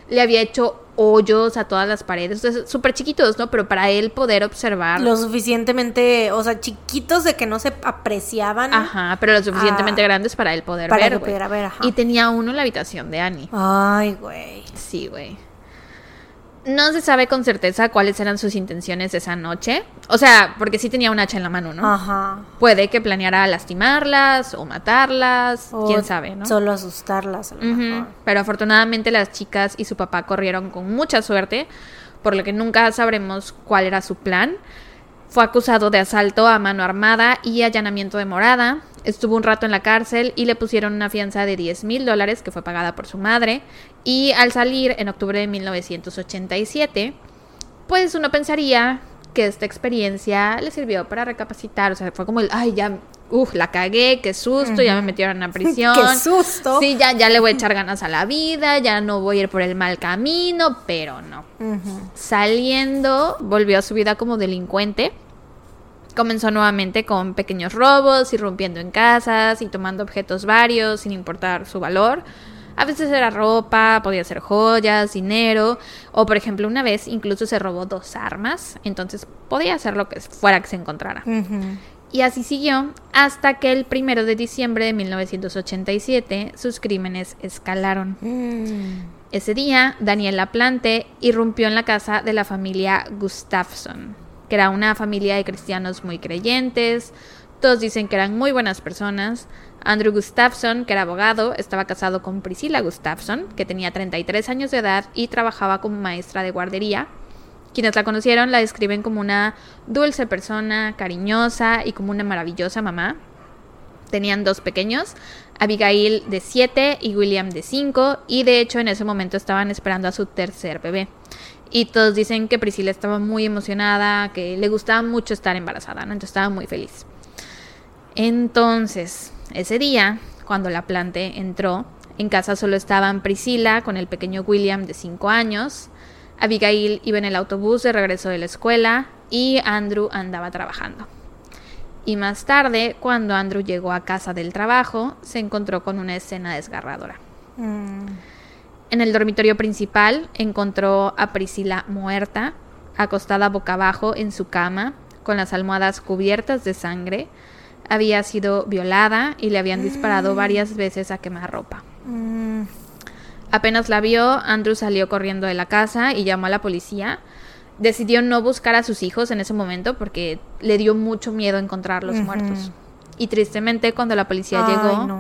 le había hecho hoyos a todas las paredes, entonces súper chiquitos, ¿no? Pero para él poder observar, Lo suficientemente, o sea, chiquitos de que no se apreciaban. ajá, pero lo suficientemente Ah, grandes para él poder para ver, que güey. pudiera ver, ajá. Y tenía uno en la habitación de Annie. Ay, güey. Sí, güey. No se sabe con certeza cuáles eran sus intenciones esa noche. O sea, porque sí tenía un hacha en la mano, ¿no? Ajá. Puede que planeara lastimarlas o matarlas, O quién sabe, ¿no? Solo asustarlas a lo mejor. Pero afortunadamente las chicas y su papá corrieron con mucha suerte, por lo que nunca sabremos cuál era su plan. Fue acusado de asalto a mano armada y allanamiento de morada. Estuvo un rato en la cárcel y le pusieron una fianza de 10 mil dólares que fue pagada por su madre. Y al salir en octubre de 1987, pues uno pensaría que esta experiencia le sirvió para recapacitar. O sea, fue como el, ay, ya, uff, la cagué, qué susto, ya me metieron a prisión. ¡Qué susto! Sí, ya, ya le voy a echar ganas a la vida, ya no voy a ir por el mal camino, pero no. Saliendo, volvió a su vida como delincuente. Comenzó nuevamente con pequeños robos, irrumpiendo en casas y tomando objetos varios sin importar su valor. A veces era ropa, podía ser joyas, dinero, o por ejemplo una vez incluso se robó dos armas, entonces podía ser lo que fuera que se encontrara. Y así siguió hasta que el primero de diciembre de 1987 sus crímenes escalaron. Mm. Ese día, Daniel Laplante irrumpió en la casa de la familia Gustafsson, que era una familia de cristianos muy creyentes. Todos dicen que eran muy buenas personas. Andrew Gustafsson, que era abogado, estaba casado con Priscilla Gustafsson, que tenía 33 años de edad y trabajaba como maestra de guardería. Quienes la conocieron la describen como una dulce persona, cariñosa y como una maravillosa mamá. Tenían dos pequeños, Abigail de 7 y William de 5, y de hecho en ese momento estaban esperando a su tercer bebé. Y todos dicen que Priscila estaba muy emocionada, que le gustaba mucho estar embarazada, ¿no? Entonces estaba muy feliz. Entonces, ese día, cuando la plante entró, en casa solo estaban Priscila con el pequeño William de 5 años, Abigail iba en el autobús de regreso de la escuela y Andrew andaba trabajando. Y más tarde, cuando Andrew llegó a casa del trabajo, se encontró con una escena desgarradora. Mm. En el dormitorio principal encontró a Priscila muerta, acostada boca abajo en su cama, con las almohadas cubiertas de sangre. Había sido violada y le habían disparado varias veces a quemarropa. Mm. Apenas la vio, Andrew salió corriendo de la casa y llamó a la policía. Decidió no buscar a sus hijos en ese momento porque le dio mucho miedo encontrarlos muertos. Y tristemente, cuando la policía Ay, llegó, no.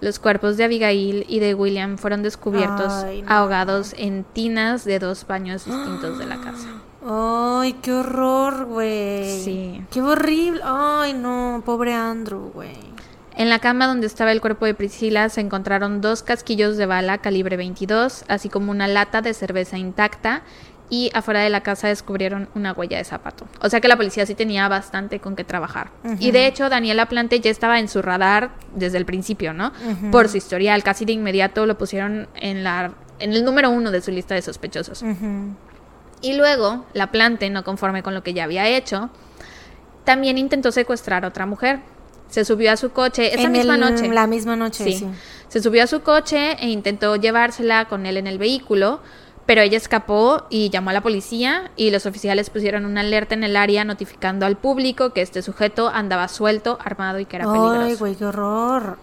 los cuerpos de Abigail y de William fueron descubiertos Ay, no. ahogados en tinas de dos baños distintos de la casa. Ay, qué horror, güey. Sí. Qué horrible. Ay, no, pobre Andrew, güey. En la cama donde estaba el cuerpo de Priscila se encontraron dos casquillos de bala calibre 22, así como una lata de cerveza intacta y afuera de la casa descubrieron una huella de zapato. O sea que la policía sí tenía bastante con qué trabajar. Y de hecho Daniela Plante ya estaba en su radar desde el principio, ¿no? Por su historial, casi de inmediato lo pusieron en la en el número uno de su lista de sospechosos. Y luego, la plante, no conforme con lo que ya había hecho, también intentó secuestrar a otra mujer. Se subió a su coche esa En misma el- noche. La misma noche, sí. Sí. Se subió a su coche e intentó llevársela con él en el vehículo, pero ella escapó y llamó a la policía y los oficiales pusieron una alerta en el área notificando al público que este sujeto andaba suelto, armado y que era Ay, peligroso. güey, qué horror.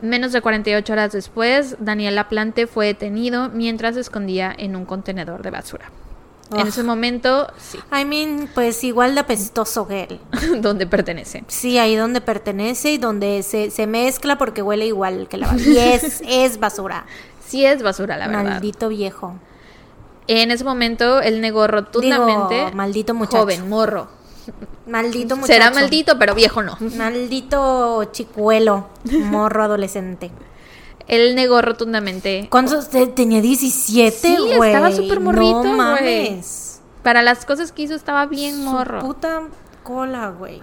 Menos de 48 horas después, Daniel Laplante fue detenido mientras se escondía en un contenedor de basura. En ese momento, sí, I mean, pues igual de apestoso que él. donde pertenece. Sí, ahí donde pertenece y donde se, se mezcla porque huele igual que la basura. Y es, es basura. Sí es basura, la verdad. Maldito viejo. En ese momento, él negó rotundamente. Digo, maldito muchacho. Joven, morro. Maldito muchacho. Será maldito, pero viejo no. Maldito chicuelo, morro adolescente. Él negó rotundamente. ¿Cuántos? te- Tenía 17, Sí, güey. estaba súper morrito, No mames. Para las cosas que hizo estaba bien Su morro. puta cola, güey.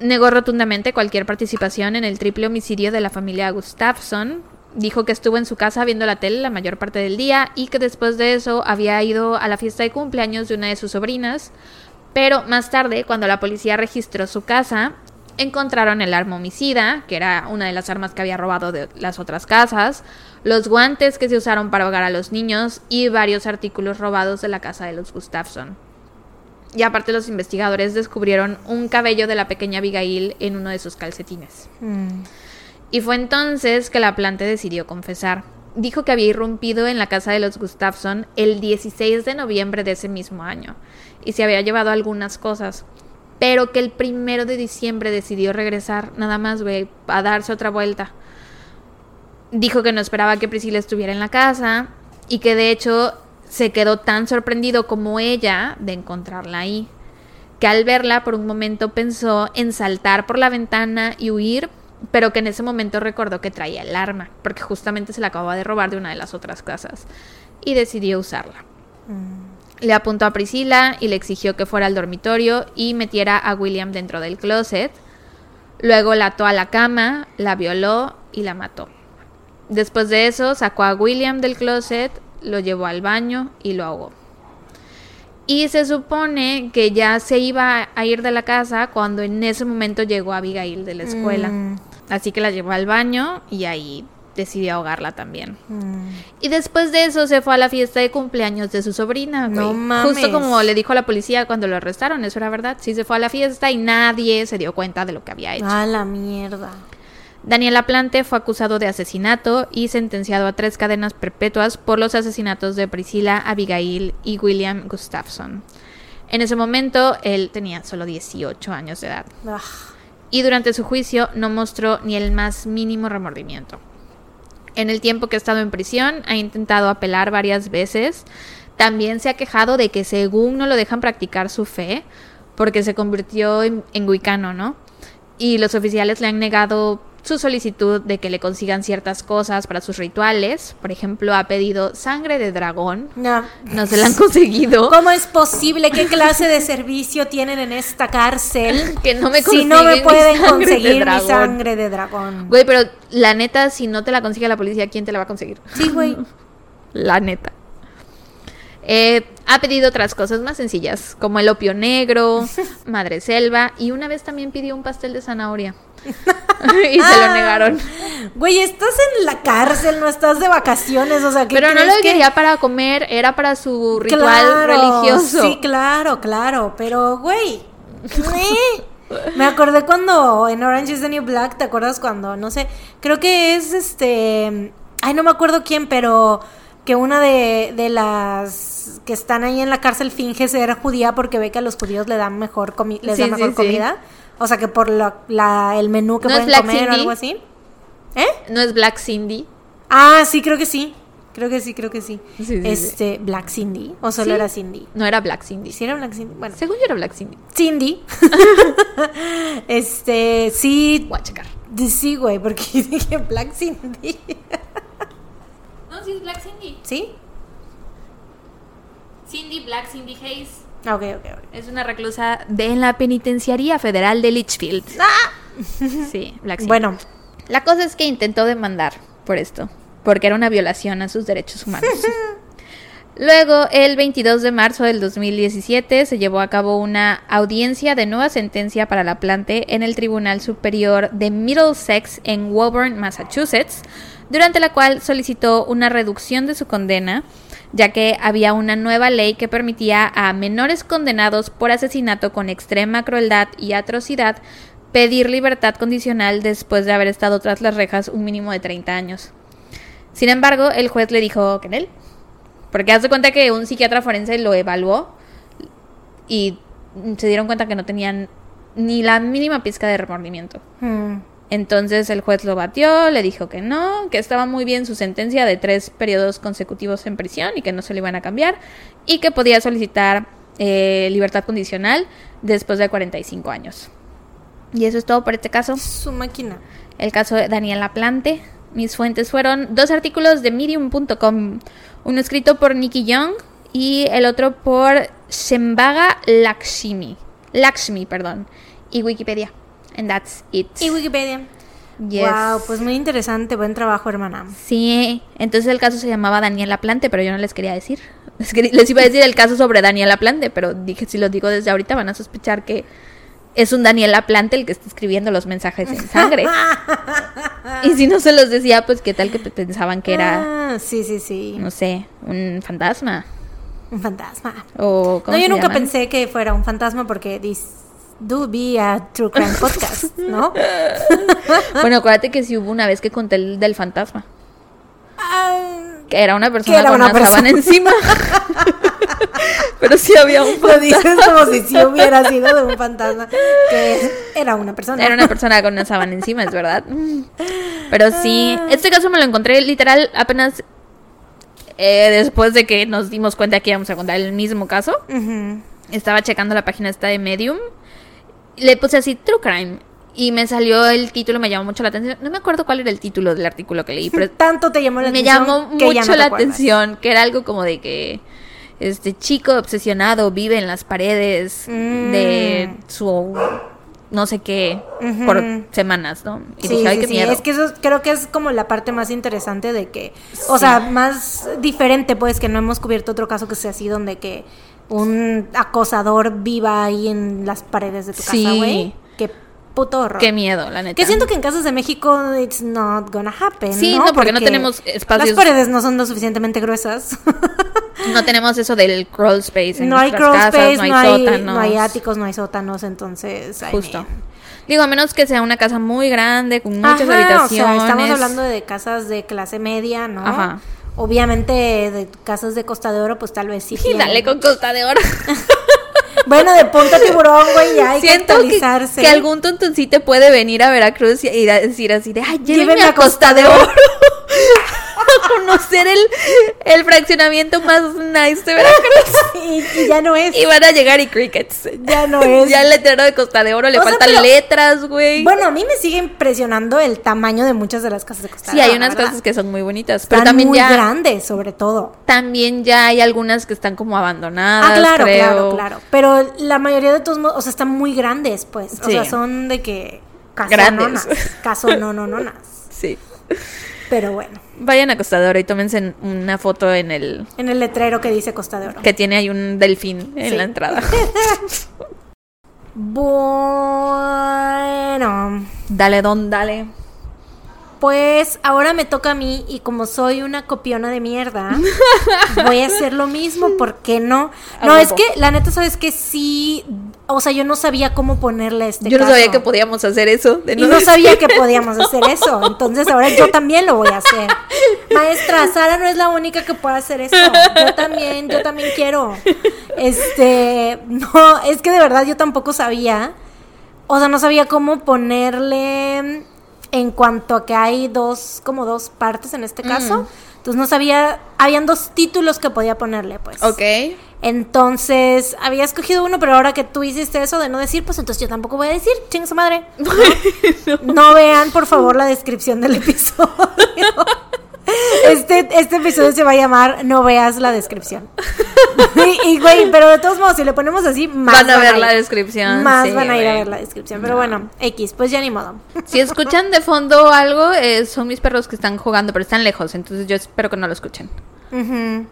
Negó rotundamente cualquier participación en el triple homicidio de la familia Gustafsson. Dijo que estuvo en su casa viendo la tele la mayor parte del día y que después de eso había ido a la fiesta de cumpleaños de una de sus sobrinas. Pero más tarde, cuando la policía registró su casa, encontraron el arma homicida, que era una de las armas que había robado de las otras casas, los guantes que se usaron para ahogar a los niños y varios artículos robados de la casa de los Gustafsson. Y aparte los investigadores descubrieron un cabello de la pequeña Abigail en uno de sus calcetines. Mm. Y fue entonces que la planta decidió confesar. Dijo que había irrumpido en la casa de los Gustafsson el 16 de noviembre de ese mismo año y se había llevado algunas cosas, pero que el primero de diciembre decidió regresar nada más, güey, a darse otra vuelta. Dijo que no esperaba que Priscila estuviera en la casa y que de hecho se quedó tan sorprendido como ella de encontrarla ahí, que al verla por un momento pensó en saltar por la ventana y huir, pero que en ese momento recordó que traía el arma, porque justamente se la acababa de robar de una de las otras casas, y decidió usarla. Le apuntó a Priscila y le exigió que fuera al dormitorio y metiera a William dentro del closet. Luego la ató a la cama, la violó y la mató. Después de eso sacó a William del closet, lo llevó al baño y lo ahogó. Y se supone que ya se iba a ir de la casa cuando en ese momento llegó Abigail de la escuela. Mm. Así que la llevó al baño y ahí decidió ahogarla también. Mm. Y después de eso se fue a la fiesta de cumpleaños de su sobrina. güey. No mames. Justo como le dijo a la policía cuando lo arrestaron, eso era verdad. Sí, se fue a la fiesta y nadie se dio cuenta de lo que había hecho. A la mierda. Daniel Aplante fue acusado de asesinato y sentenciado a tres cadenas perpetuas por los asesinatos de Priscilla, Abigail y William Gustafson. En ese momento él tenía solo 18 años de edad Ah, y durante su juicio no mostró ni el más mínimo remordimiento. En el tiempo que ha estado en prisión ha intentado apelar varias veces. También se ha quejado de que según no lo dejan practicar su fe porque se convirtió en, en wicano, ¿no? Y los oficiales le han negado su solicitud de que le consigan ciertas cosas para sus rituales. Por ejemplo, ha pedido sangre de dragón. no. No se la han conseguido. ¿Cómo es posible? ¿Qué clase de servicio tienen en esta cárcel? Que no me si no me consiguen mi pueden conseguir mi sangre de dragón. Güey, pero la neta, si no te la consigue la policía, ¿quién te la va a conseguir? Sí, güey. La neta. Eh, ha pedido otras cosas más sencillas, como el opio negro, madre selva, y una vez también pidió un pastel de zanahoria. y se Ah. lo negaron. Güey, estás en la cárcel, no estás de vacaciones, o sea, ¿qué Pero no lo que- quería para comer, era para su ritual Claro, religioso. Sí, claro, claro, pero güey. eh. Me acordé cuando en Orange is the New Black, ¿te acuerdas cuando? No sé, creo que es este. Ay, no me acuerdo quién, pero que una de, de las que están ahí en la cárcel finge ser judía porque ve que a los judíos le dan mejor comi- les Sí, da mejor sí, sí. O sea, que por la, la- el menú que ¿No pueden Black comer o algo así. ¿Eh? No es Black Cindy. Ah, sí, creo que sí. Creo que sí, creo que sí. Sí, sí, sí. este, Black Cindy. O solo era Cindy. No era Black Cindy. Sí, era Black Cindy. Bueno, Según yo era Black Cindy. Cindy. este, sí. Voy a checar. Sí, güey, porque dije Black Cindy. No, sí es Black Cindy. ¿Sí? Cindy Black Cindy Hayes. Ok, ok, ok. Es una reclusa de la penitenciaría federal de Litchfield. Sí, Black. Bueno, La cosa es que intentó demandar por esto, porque era una violación a sus derechos humanos. Luego, el 22 de marzo del 2017, se llevó a cabo una audiencia de nueva sentencia para la plante en el Tribunal Superior de Middlesex en Woburn, Massachusetts, durante la cual solicitó una reducción de su condena, ya que había una nueva ley que permitía a menores condenados por asesinato con extrema crueldad y atrocidad pedir libertad condicional después de haber estado tras las rejas un mínimo de 30 años. Sin embargo, el juez le dijo que en él. Porque haz de cuenta que un psiquiatra forense lo evaluó y se dieron cuenta que no tenían ni la mínima pizca de remordimiento. hmm, Entonces el juez lo batió, le dijo que no, que estaba muy bien su sentencia de tres periodos consecutivos en prisión y que no se le iban a cambiar y que podía solicitar eh, libertad condicional después de 45 años. Y eso es todo por este caso. su máquina. El caso de Daniela Plante. Mis fuentes fueron dos artículos de medium.com, uno escrito por Nicky Young y el otro por Shembaga Lakshmi. Lakshmi, perdón. Y Wikipedia. And that's it. Y Wikipedia. Yes. Wow, pues muy interesante, buen trabajo, hermana. Sí, entonces el caso se llamaba Daniela Plante, pero yo no les quería decir. Les, quería- les iba a decir el caso sobre Daniela Plante, pero dije, si lo digo desde ahorita van a sospechar que es un Daniela Plante el que está escribiendo los mensajes en sangre. y si no se los decía, pues qué tal que pensaban que era, Ah, sí, sí, sí. no sé, un fantasma. Un fantasma. O, ¿cómo No, yo nunca llaman? pensé que fuera un fantasma porque this do be a true crime podcast, ¿no? Bueno, acuérdate que sí hubo una vez que conté el del fantasma. Ah, Que era una persona era con una sábana encima. Pero sí había un Lo fantasma. dices como si sí hubiera sido de un fantasma, que era una persona. Era una persona con una sábana encima, es verdad. Pero sí, este caso me lo encontré literal apenas eh, después de que nos dimos cuenta que íbamos a contar el mismo caso. Estaba checando la página esta de Medium. Le puse así True Crime. Y me salió el título, me llamó mucho la atención. No me acuerdo cuál era el título del artículo que leí, pero Tanto te llamó la me atención. llamó que ya mucho no la acuerdas. atención. Que era algo como de que este chico obsesionado vive en las paredes Mm. de su no sé qué por semanas, ¿no? Y Sí, dije, ay, sí, qué sí. miedo. Es que eso es- creo que es como la parte más interesante de que, o sea, más diferente, pues, que no hemos cubierto otro caso que sea así, donde que un acosador viva ahí en las paredes de tu Sí. casa, güey. Que puto horror. Qué miedo, la neta. Que siento que en casas de México it's not gonna happen. Sí, no, no, porque no tenemos espacios- Las paredes no son lo suficientemente gruesas. No tenemos eso del crawl space en no hay nuestras crawl casas, space, no hay no hay, sótanos. no hay áticos, no hay sótanos, entonces. I Justo. mean, Digo, a menos que sea una casa muy grande, con muchas Ajá, habitaciones. O sea, estamos hablando de casas de clase media, ¿no? Ajá. Obviamente de casas de Costa de Oro, pues tal vez sí. Y dale con costa de oro. Bueno, de punta tiburón, güey, ya hay Siento que que, actualizarse. que algún tontoncito puede venir a Veracruz y, y decir así de, ay, llévenme Llévenme a a Costa de Oro. conocer el, el fraccionamiento más nice de Veracruz. y, y ya no es. y van a llegar y crickets. Ya no es. Ya el letrero de Costa de Oro le O sea, faltan pero- letras, güey. Bueno, a mí me sigue impresionando el tamaño de muchas de las casas de Costa sí, de hay Oro, unas la verdad. cosas que son muy bonitas, Están pero también muy ya grandes, sobre todo. también ya hay algunas que están como abandonadas, Ah, claro, creo. claro, claro. Pero la mayoría de tus, mo- o sea, están muy grandes, pues. O Sí. sea, son de que Grandes. casononas, casononononas. Sí. Pero bueno, Vayan a Costa de Oro y tómense una foto en el en el letrero que dice Costa de Oro. que tiene ahí un delfín en Sí. la entrada. Bueno, dale, don, dale. pues ahora me toca a mí y como soy una copiona de mierda, voy a hacer lo mismo, ¿por qué no? No, es que la neta sabes que sí, o sea, yo no sabía cómo ponerle este Yo no sabía que podíamos hacer eso. de Y no decir- sabía que podíamos hacer eso. Entonces ahora yo también lo voy a hacer. Maestra, Sara no es la única que puede hacer eso. Yo también, yo también quiero. Este, no, es que de verdad yo tampoco sabía. O sea, no sabía cómo ponerle en cuanto a que hay dos, como dos partes en este caso. Entonces no sabía, habían dos títulos que podía ponerle, pues. Ok. Entonces, había escogido uno, pero ahora que tú hiciste eso de no decir, pues entonces yo tampoco voy a decir, chinga su madre. ¿no? No vean, por favor, la descripción del episodio. Este, este episodio se va a llamar No veas la descripción. Y, güey, pero de todos modos, si le ponemos así, más Van a ver ir. la descripción, Más sí, van a ir a ver la descripción. Pero bueno, X, pues ya ni modo. Si escuchan de fondo algo, eh, son mis perros que están jugando, pero están lejos, entonces yo espero que no lo escuchen. Eh,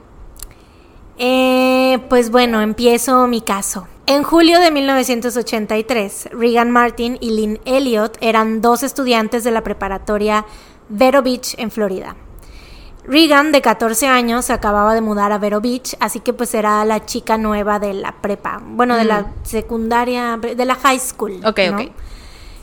pues bueno, empiezo mi caso. En julio de 1983, Regan Martin y Lynn Elliott eran dos estudiantes de la preparatoria Vero Beach en Florida. Regan, de 14 años, se acababa de mudar a Vero Beach, así que pues era la chica nueva de la prepa, bueno, de la secundaria, de la high school. Ok, ¿no? ok.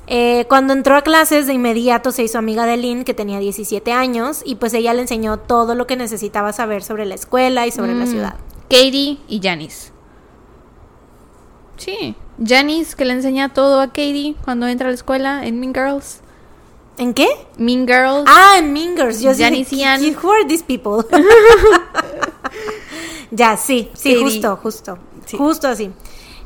Eh, cuando entró a clases, de inmediato se hizo amiga de Lynn, que tenía 17 años, y pues ella le enseñó todo lo que necesitaba saber sobre la escuela y sobre la Mm. ciudad. Katie y Janice. Sí. Janice que le enseña todo a Katie cuando entra a la escuela en Mean Girls. ¿En qué? Mean Girls. Ah, en. Yo sí de- Janice y Ann. Who are these people? ya, sí, sí, Katie. justo, justo. Sí. Justo así.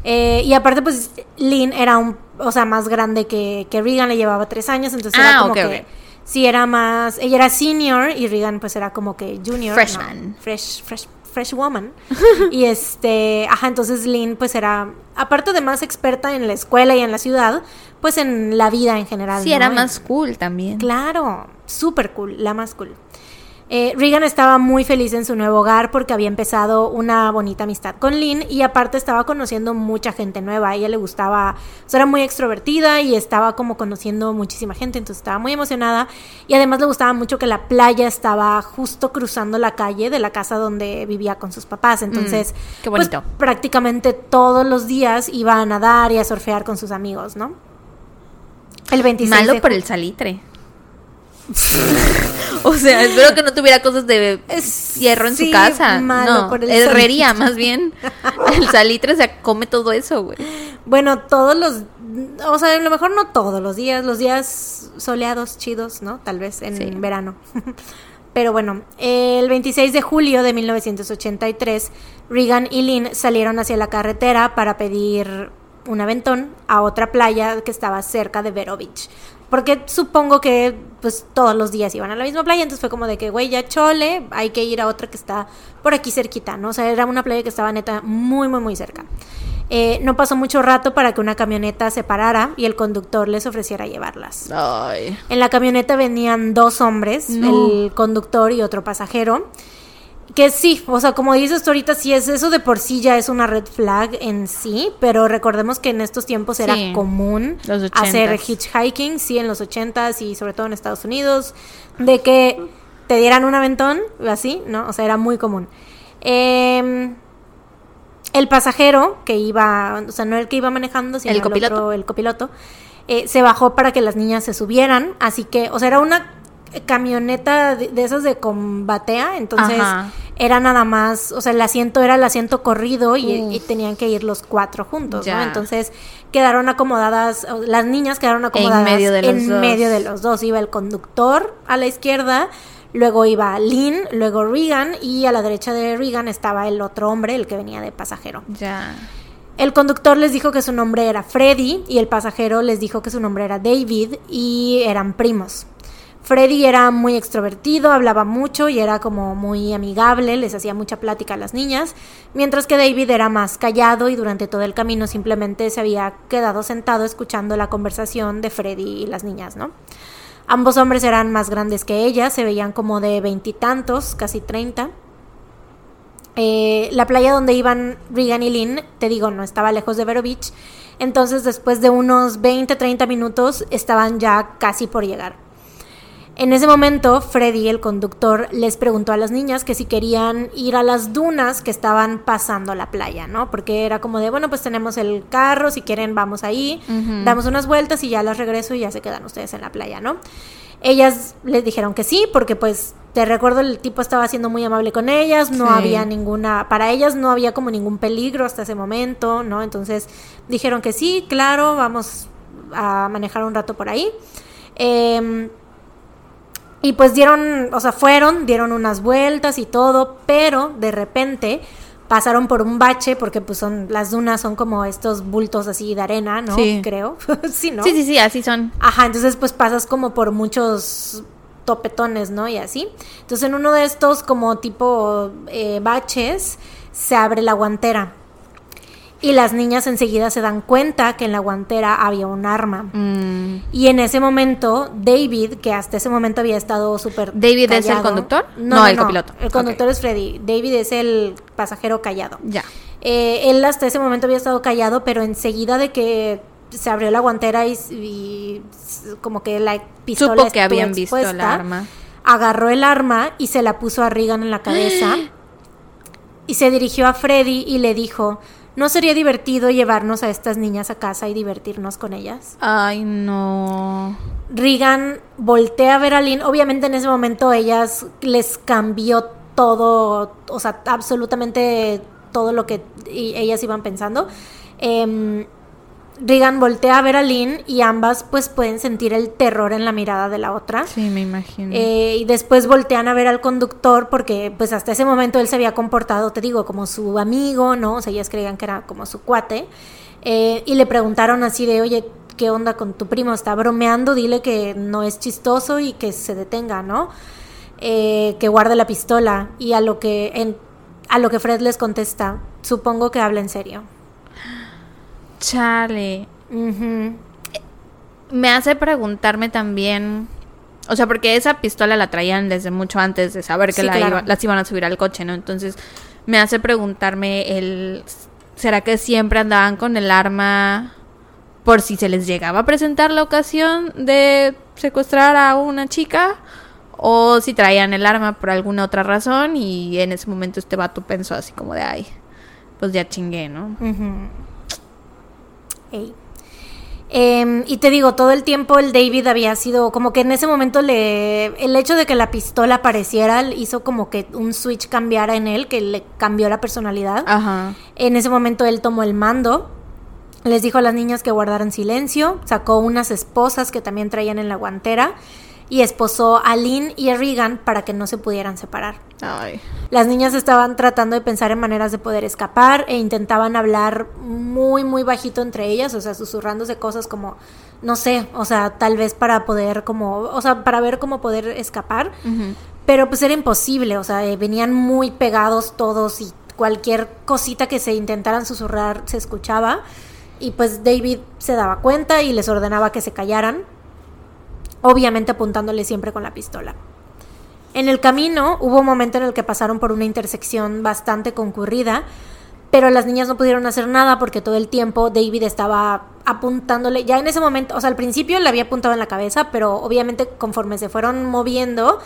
Eh, y aparte, pues, Lynn era un, o sea, más grande que, que Regan, le llevaba tres años, entonces Ah, era como ok, que, ok. sí, era más, ella era senior y Regan, pues, era como que junior. Freshman. no, fresh, fresh, fresh woman. y este, ajá, entonces Lynn, pues, era, aparte de más experta en la escuela y en la ciudad, pues, en la vida en general. sí, ¿no? era más cool también. Claro, súper cool, la más cool. Eh, Regan estaba muy feliz en su nuevo hogar porque había empezado una bonita amistad con Lynn y aparte estaba conociendo mucha gente nueva. A ella le gustaba, o sea, era muy extrovertida y estaba como conociendo muchísima gente, entonces estaba muy emocionada y además le gustaba mucho que la playa estaba justo cruzando la calle de la casa donde vivía con sus papás. Entonces, Mm, qué pues, prácticamente todos los días iba a nadar y a surfear con sus amigos, ¿no? El 26 Malo de por el salitre. o sea, espero que no tuviera cosas de hierro en sí, su casa. malo no, por el herrería salitre. más bien. El salitre se come todo eso, güey. Bueno, todos los, o sea, a lo mejor no todos los días, los días soleados, chidos, ¿no? Tal vez en Sí. verano. Pero bueno, el 26 de julio de 1983, Regan y Lynn salieron hacia la carretera para pedir un aventón a otra playa que estaba cerca de Vero Beach. Porque supongo que pues todos los días iban a la misma playa, entonces fue como de que, güey, ya chole, hay que ir a otra que está por aquí cerquita, ¿no? O sea, era una playa que estaba neta muy, muy, muy cerca. Eh, no pasó mucho rato para que una camioneta se parara y el conductor les ofreciera llevarlas. Ay. En la camioneta venían dos hombres, No. el conductor y otro pasajero. Que sí, o sea, como dices tú ahorita, sí es eso de por sí ya es una red flag en sí, pero recordemos que en estos tiempos era Sí, común hacer hitchhiking, sí, en los ochentas y sobre todo en Estados Unidos, de que te dieran un aventón, así, ¿no? O sea, era muy común. Em, el pasajero que iba, o sea, no el que iba manejando, sino El el, copiloto. otro, el copiloto, eh, se bajó para que las niñas se subieran, así que, o sea, era una camioneta de, de esas de combatea, entonces Ajá. era nada más, o sea, el asiento era el asiento corrido y, tenían que ir los cuatro juntos, ¿no? Entonces quedaron acomodadas, las niñas quedaron acomodadas medio de los en dos. medio de los dos. Iba el conductor a la izquierda, luego iba Lynn, luego Regan y a la derecha de Regan estaba el otro hombre, el que venía de pasajero. Ya. El conductor les dijo que su nombre era Freddy y el pasajero les dijo que su nombre era David y eran primos. Freddy era muy extrovertido, hablaba mucho y era como muy amigable, les hacía mucha plática a las niñas, mientras que David era más callado y durante todo el camino simplemente se había quedado sentado escuchando la conversación de Freddy y las niñas, ¿no? Ambos hombres eran más grandes que ella, se veían como de veintitantos, casi treinta. Eh, la playa donde iban Regan y Lynn, te digo, no estaba lejos de Vero Beach. Entonces, después de unos 20, 30 minutos, estaban ya casi por llegar. En ese momento, Freddy, el conductor, les preguntó a las niñas que si querían ir a las dunas que estaban pasando la playa, ¿no? Porque era como de, bueno, pues tenemos el carro, si quieren vamos ahí, damos unas vueltas y ya las regreso y ya se quedan ustedes en la playa, ¿no? Ellas les dijeron que sí, porque pues te recuerdo el tipo estaba siendo muy amable con ellas, no Sí. había ninguna, para ellas no había como ningún peligro hasta ese momento, ¿no? Entonces dijeron que sí, claro, vamos a manejar un rato por ahí. Em, y pues dieron, o sea, fueron, dieron unas vueltas y todo, pero de repente pasaron por un bache, porque pues son, las dunas son como estos bultos así de arena, ¿no? Sí. Creo. sí, ¿no? Sí, sí, sí, así son. Ajá, entonces pues pasas como por muchos topetones, ¿no? Y así. Entonces en uno de estos como tipo eh, baches se abre la guantera. Y las niñas enseguida se dan cuenta que en la guantera había un arma. Mm. Y en ese momento, David, que hasta ese momento había estado súper. ¿David es el conductor? No, No, no, el no. copiloto. El conductor es Freddy. David es el pasajero callado. Ya. Eh, él hasta ese momento había estado callado, pero enseguida de que se abrió la guantera y, como que la pistola Supo que habían visto el arma. Agarró el arma y se la puso a Regan en la cabeza y se dirigió a Freddy y le dijo, ¿no sería divertido llevarnos a estas niñas a casa y divertirnos con ellas? Ay, no. Regan voltea a ver a Lynn. Obviamente en ese momento ellas les cambió todo, o sea, absolutamente todo lo que ellas iban pensando. Em, Regan voltea a ver a Lynn y ambas pues pueden sentir el terror en la mirada de la otra. Sí, me imagino. Eh, y después voltean a ver al conductor porque pues hasta ese momento él se había comportado, te digo, como su amigo, ¿no? O sea, ellas creían que era como su cuate. Eh, y le preguntaron así de, oye, ¿qué onda con tu primo? Está bromeando, dile que no es chistoso y que se detenga, ¿no? Eh, que guarde la pistola. Y a lo que, en- a lo que Fred les contesta, supongo que habla en serio. Chale. Me hace preguntarme también. O sea, porque esa pistola la traían desde mucho antes de saber que Sí, la claro. iba- las iban a subir al coche, ¿no? Entonces, me hace preguntarme el. ¿Será que siempre andaban con el arma por si se les llegaba a presentar la ocasión de secuestrar a una chica? O si traían el arma por alguna otra razón y en ese momento este vato pensó así como de, ay, pues ya chingué, ¿no? Em, y te digo, todo el tiempo el David había sido como que en ese momento le el hecho de que la pistola apareciera hizo como que un switch cambiara en él, que le cambió la personalidad. Ajá. En ese momento él tomó el mando, les dijo a las niñas que guardaran silencio, sacó unas esposas que también traían en la guantera y esposó a Lynn y a Regan para que no se pudieran separar. Ay. Las niñas estaban tratando de pensar en maneras de poder escapar e intentaban hablar muy, muy bajito entre ellas, o sea, susurrándose cosas como, no sé, o sea, tal vez para poder como, o sea, para ver cómo poder escapar, pero pues era imposible, o sea, eh, venían muy pegados todos y cualquier cosita que se intentaran susurrar se escuchaba y pues David se daba cuenta y les ordenaba que se callaran, obviamente apuntándole siempre con la pistola. En el camino hubo un momento en el que pasaron por una intersección bastante concurrida, pero las niñas no pudieron hacer nada porque todo el tiempo David estaba apuntándole, ya en ese momento, o sea, al principio le había apuntado en la cabeza, pero obviamente conforme se fueron moviendo,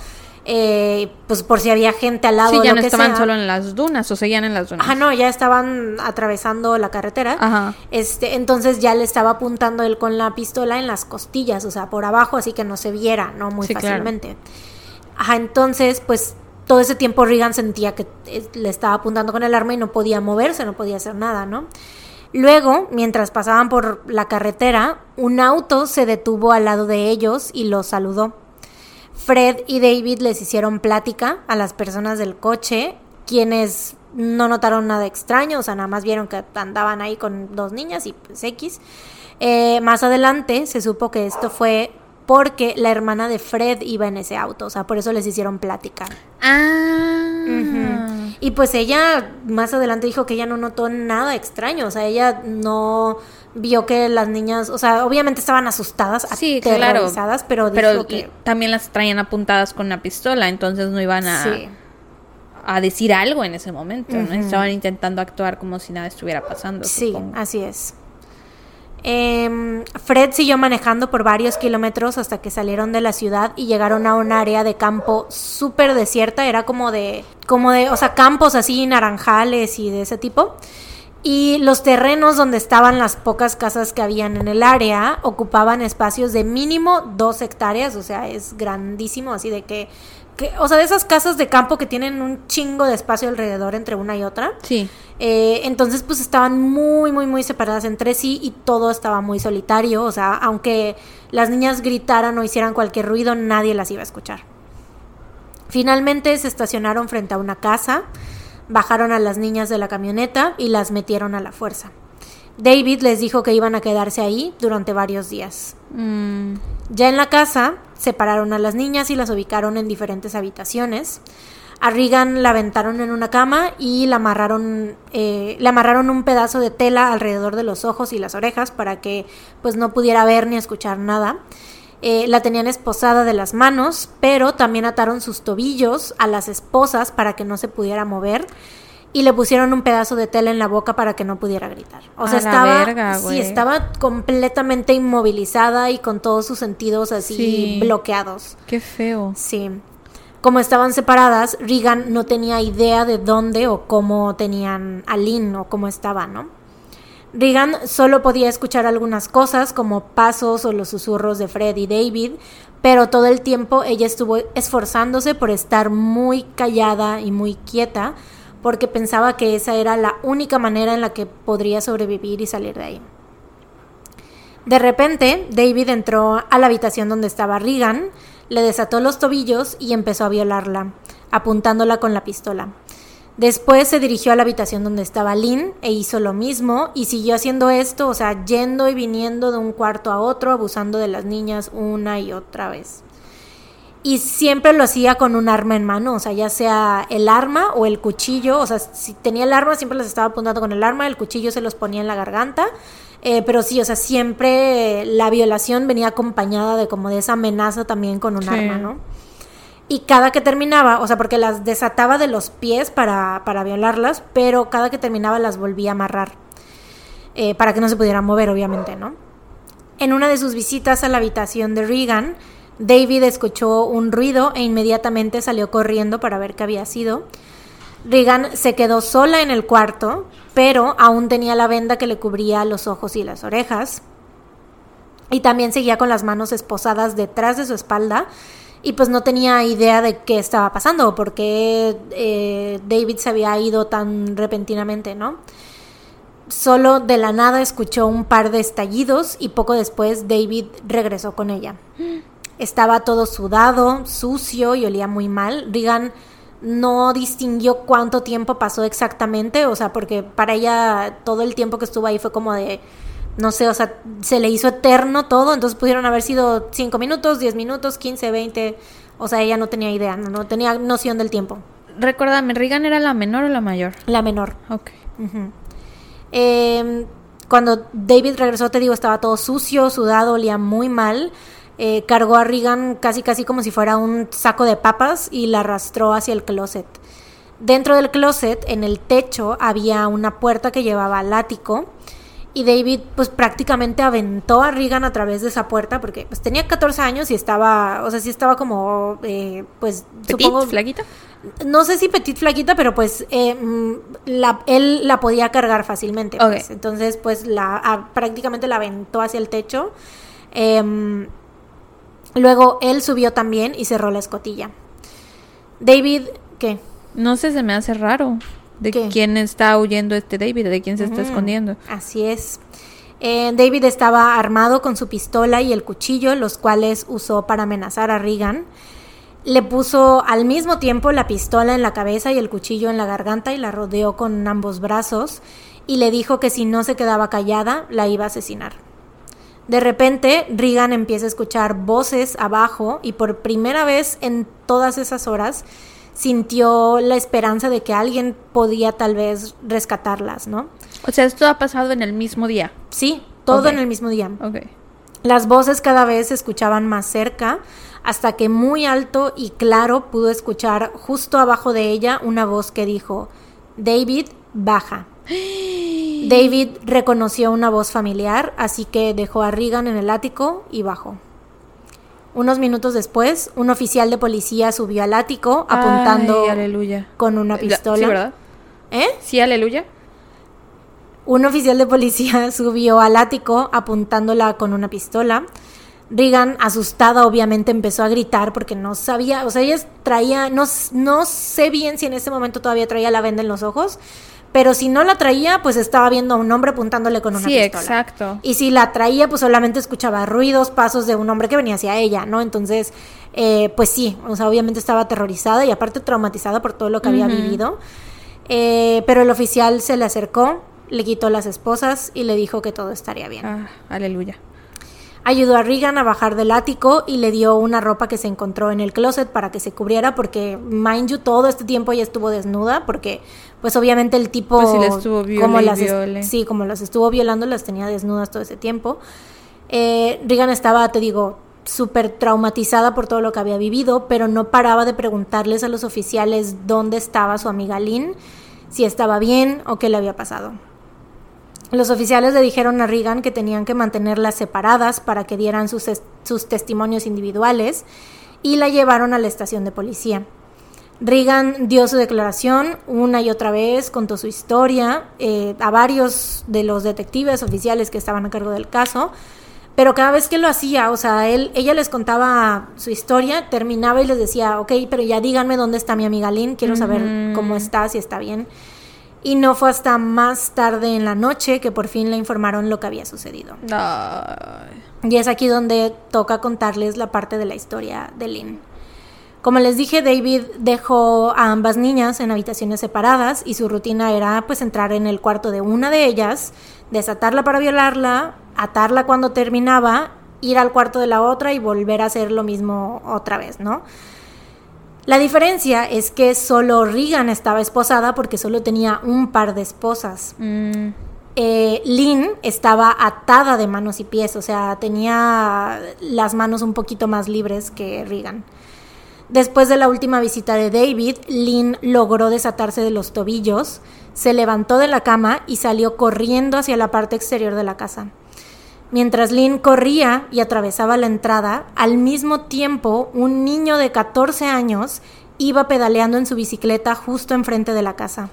eh, pues por si había gente al lado. Sí, ya lo no que estaban sea. solo en las dunas o seguían en las dunas. Ajá, no, ya estaban atravesando la carretera. Ajá. Este, entonces ya le estaba apuntando él con la pistola en las costillas, o sea, por abajo, así que no se viera, ¿no? Muy Sí, claro. fácilmente. Ajá, entonces, pues todo ese tiempo Regan sentía que eh, le estaba apuntando con el arma y no podía moverse, no podía hacer nada, ¿no? Luego, mientras pasaban por la carretera, un auto se detuvo al lado de ellos y los saludó. Fred y David les hicieron plática a las personas del coche, quienes no notaron nada extraño, o sea, nada más vieron que andaban ahí con dos niñas y pues X. Eh, más adelante se supo que esto fue porque la hermana de Fred iba en ese auto, o sea, por eso les hicieron plática. Ah. Y pues ella más adelante dijo que ella no notó nada extraño, o sea, ella no vio que las niñas, o sea, obviamente estaban asustadas, Sí, claro. aterrorizadas, pero dijo Pero que también las traían apuntadas con una pistola, entonces no iban a, sí. a decir algo en ese momento, ¿no? Estaban intentando actuar como si nada estuviera pasando. Sí, supongo. así es. Em, Fred siguió manejando por varios kilómetros hasta que salieron de la ciudad y llegaron a un área de campo súper desierta. Era como de, como de, o sea, campos así naranjales y de ese tipo. Y los terrenos donde estaban las pocas casas que habían en el área ocupaban espacios de mínimo dos hectáreas, o sea, es grandísimo, así de que, que o sea, de esas casas de campo que tienen un chingo de espacio alrededor entre una y otra. Sí. Eh, entonces, pues estaban muy, muy, muy separadas entre sí y todo estaba muy solitario. O sea, aunque las niñas gritaran o hicieran cualquier ruido, nadie las iba a escuchar. Finalmente se estacionaron frente a una casa, bajaron a las niñas de la camioneta y las metieron a la fuerza. David les dijo que iban a quedarse ahí durante varios días. Mm, Ya en la casa, separaron a las niñas y las ubicaron en diferentes habitaciones. A Regan la aventaron en una cama y la amarraron, eh, le amarraron un pedazo de tela alrededor de los ojos y las orejas para que pues no pudiera ver ni escuchar nada. Eh, la tenían esposada de las manos, pero también ataron sus tobillos a las esposas para que no se pudiera mover y le pusieron un pedazo de tela en la boca para que no pudiera gritar. O sea, A estaba, verga, sí, güey. estaba completamente inmovilizada y con todos sus sentidos así Sí. bloqueados. qué feo. Sí. Como estaban separadas, Regan no tenía idea de dónde o cómo tenían a Lynn o cómo estaba, ¿no? Regan solo podía escuchar algunas cosas como pasos o los susurros de Fred y David, pero todo el tiempo ella estuvo esforzándose por estar muy callada y muy quieta porque pensaba que esa era la única manera en la que podría sobrevivir y salir de ahí. De repente, David entró a la habitación donde estaba Regan, le desató los tobillos y empezó a violarla, apuntándola con la pistola. Después se dirigió a la habitación donde estaba Lynn e hizo lo mismo y siguió haciendo esto, o sea, yendo y viniendo de un cuarto a otro, abusando de las niñas una y otra vez. Y siempre lo hacía con un arma en mano, o sea, ya sea el arma o el cuchillo, o sea, si tenía el arma siempre las estaba apuntando con el arma, el cuchillo se los ponía en la garganta, eh, pero sí, o sea, siempre la violación venía acompañada de como de esa amenaza también con un Sí. arma, ¿no? Y cada que terminaba, o sea, porque las desataba de los pies para, para violarlas, pero cada que terminaba las volvía a amarrar. eh, para que no se pudieran mover, obviamente, ¿no? En una de sus visitas a la habitación de Regan, David escuchó un ruido e inmediatamente salió corriendo para ver qué había sido. Regan se quedó sola en el cuarto, pero aún tenía la venda que le cubría los ojos y las orejas. Y también seguía con las manos esposadas detrás de su espalda y pues no tenía idea de qué estaba pasando o por qué eh, David se había ido tan repentinamente, ¿no? Solo de la nada escuchó un par de estallidos y poco después David regresó con ella. Estaba todo sudado, sucio y olía muy mal. Regan no distinguió cuánto tiempo pasó exactamente, o sea, porque para ella todo el tiempo que estuvo ahí fue como de, no sé, o sea, se le hizo eterno todo, entonces pudieron haber sido 5 minutos, 10 minutos, 15, 20, o sea, ella no tenía idea, no, no tenía noción del tiempo. Recuérdame, ¿Regan era la menor o la mayor? La menor. Ok. Eh, cuando David regresó, te digo, estaba todo sucio, sudado, olía muy mal. eh, cargó a Regan casi casi como si fuera un saco de papas y la arrastró hacia el closet. Dentro del closet, en el techo, había una puerta que llevaba al ático y David pues prácticamente aventó a Regan a través de esa puerta porque pues tenía 14 años y estaba, o sea, sí estaba como, eh, pues ¿Petit, supongo... flaquita? No sé si petit flaquita, pero pues eh, mm, la, él la podía cargar fácilmente. Pues. Entonces pues la, a- prácticamente la aventó hacia el techo. Em, luego él subió también y cerró la escotilla. David, ¿qué? No sé, se me hace raro. ¿De ¿Qué? quién está huyendo este David? ¿De quién se está Ujú, escondiendo? Así es. Eh, David estaba armado con su pistola y el cuchillo, los cuales usó para amenazar a Regan. Le puso al mismo tiempo la pistola en la cabeza y el cuchillo en la garganta y la rodeó con ambos brazos y le dijo que si no se quedaba callada la iba a asesinar. De repente, Regan empieza a escuchar voces abajo y por primera vez en todas esas horas sintió la esperanza de que alguien podía tal vez rescatarlas, ¿no? O sea, esto ha pasado en el mismo día. Sí, todo en el mismo día. Ok. Las voces cada vez se escuchaban más cerca, hasta que muy alto y claro pudo escuchar justo abajo de ella una voz que dijo, David, baja. David reconoció una voz familiar, así que dejó a Regan en el ático y bajó. Unos minutos después, un oficial de policía subió al ático apuntando Ay, con una La- pistola. Sí, ¿verdad? ¿Eh? Sí, aleluya. Un oficial de policía subió al ático apuntándola con una pistola. Regan, asustada, obviamente empezó a gritar porque no sabía, o sea, ella traía, no, no sé bien si en ese momento todavía traía la venda en los ojos, pero si no la traía, pues estaba viendo a un hombre apuntándole con una Sí, pistola. exacto. Y si la traía, pues solamente escuchaba ruidos, pasos de un hombre que venía hacia ella, ¿no? Entonces, eh, pues sí, o sea, obviamente estaba aterrorizada y aparte traumatizada por todo lo que había vivido. Eh, pero el oficial se le acercó, le quitó las esposas y le dijo que todo estaría bien. Ah, aleluya. Ayudó a Regan a bajar del ático y le dio una ropa que se encontró en el closet para que se cubriera porque, mind you, todo este tiempo ella estuvo desnuda porque, pues obviamente el tipo... Pues sí, la estuvo como las. Sí, como las estuvo violando, las tenía desnudas todo ese tiempo. Eh, Regan estaba, te digo, súper traumatizada por todo lo que había vivido, pero no paraba de preguntarles a los oficiales dónde estaba su amiga Lynn, si estaba bien o qué le había pasado. Los oficiales le dijeron a Regan que tenían que mantenerlas separadas para que dieran sus, sus testimonios individuales y la llevaron a la estación de policía. Regan dio su declaración una y otra vez, contó su historia eh, a varios de los detectives oficiales que estaban a cargo del caso, pero cada vez que lo hacía, o sea, él, ella les contaba su historia, terminaba y les decía, ok, pero ya díganme dónde está mi amiga Lynn, quiero saber cómo está, si está bien. Y no fue hasta más tarde en la noche que por fin le informaron lo que había sucedido. Ay. Y es aquí donde toca contarles la parte de la historia de Lynn. Como les dije, David dejó a ambas niñas en habitaciones separadas y su rutina era pues entrar en el cuarto de una de ellas, desatarla para violarla, atarla cuando terminaba, ir al cuarto de la otra y volver a hacer lo mismo otra vez, ¿no? La diferencia es que solo Regan estaba esposada porque solo tenía un par de esposas Mm, eh, Lynn estaba atada de manos y pies, o sea, tenía las manos un poquito más libres que Regan. Después de la última visita de David, Lynn logró desatarse de los tobillos, se levantó de la cama y salió corriendo hacia la parte exterior de la casa. Mientras Lynn corría y atravesaba la entrada, al mismo tiempo un niño de 14 años iba pedaleando en su bicicleta justo enfrente de la casa.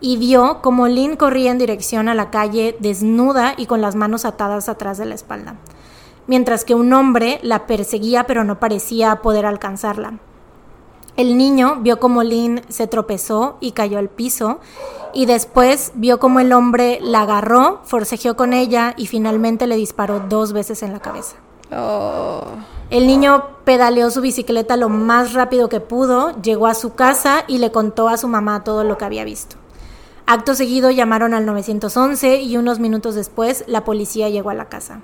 Y vio como Lynn corría en dirección a la calle desnuda y con las manos atadas atrás de la espalda, mientras que un hombre la perseguía pero no parecía poder alcanzarla. El niño vio como Lynn se tropezó y cayó al piso y después vio como el hombre la agarró, forcejeó con ella y finalmente le disparó dos veces en la cabeza. oh. El niño pedaleó su bicicleta lo más rápido que pudo, llegó a su casa y le contó a su mamá todo lo que había visto. Acto seguido llamaron al 911 y unos minutos después la policía llegó a la casa.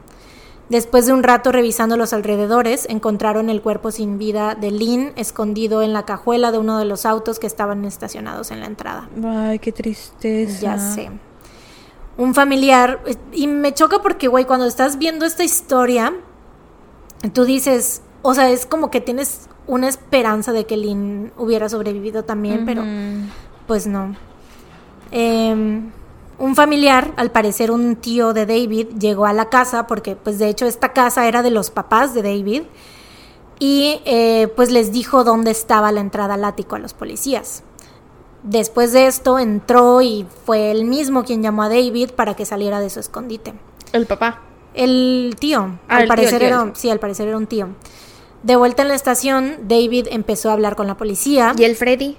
Después de un rato revisando los alrededores, encontraron el cuerpo sin vida de Lynn escondido en la cajuela de uno de los autos que estaban estacionados en la entrada. Ay, qué tristeza. Ya sé. Un familiar, y me choca porque, güey, cuando estás viendo esta historia, tú dices, o sea, es como que tienes una esperanza de que Lynn hubiera sobrevivido también, pero pues no. Em, un familiar, al parecer un tío de David, llegó a la casa porque pues de hecho esta casa era de los papás de David y eh, pues les dijo dónde estaba la entrada al ático a los policías. Después de esto entró y fue él mismo quien llamó a David para que saliera de su escondite. El papá. El tío, Ah, al el tío, parecer el tío, era, sí, al parecer era un tío. De vuelta en la estación, David empezó a hablar con la policía. ¿Y el Freddy?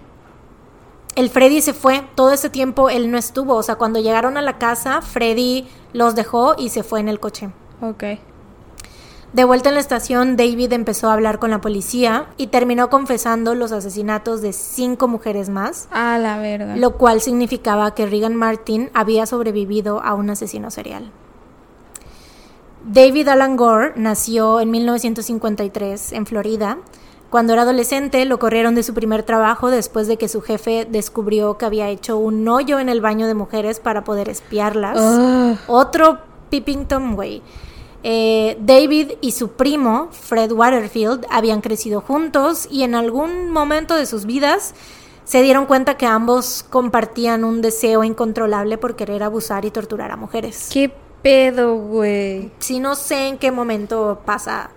El Freddy se fue, todo ese tiempo él no estuvo, o sea, cuando llegaron a la casa, Freddy los dejó y se fue en el coche. Ok. De vuelta en la estación, David empezó a hablar con la policía y terminó confesando los asesinatos de cinco mujeres más, A la verga. lo cual significaba que Regan Martin había sobrevivido a un asesino serial. David Alan Gore nació en 1953 en Florida. Cuando era adolescente lo corrieron de su primer trabajo después de que su jefe descubrió que había hecho un hoyo en el baño de mujeres para poder espiarlas. Ugh. Otro Pipping Tom, güey. Eh, David y su primo, Fred Waterfield, habían crecido juntos y en algún momento de sus vidas se dieron cuenta que ambos compartían un deseo incontrolable por querer abusar y torturar a mujeres. ¿Qué pedo, güey? Sí, no sé en qué momento pasa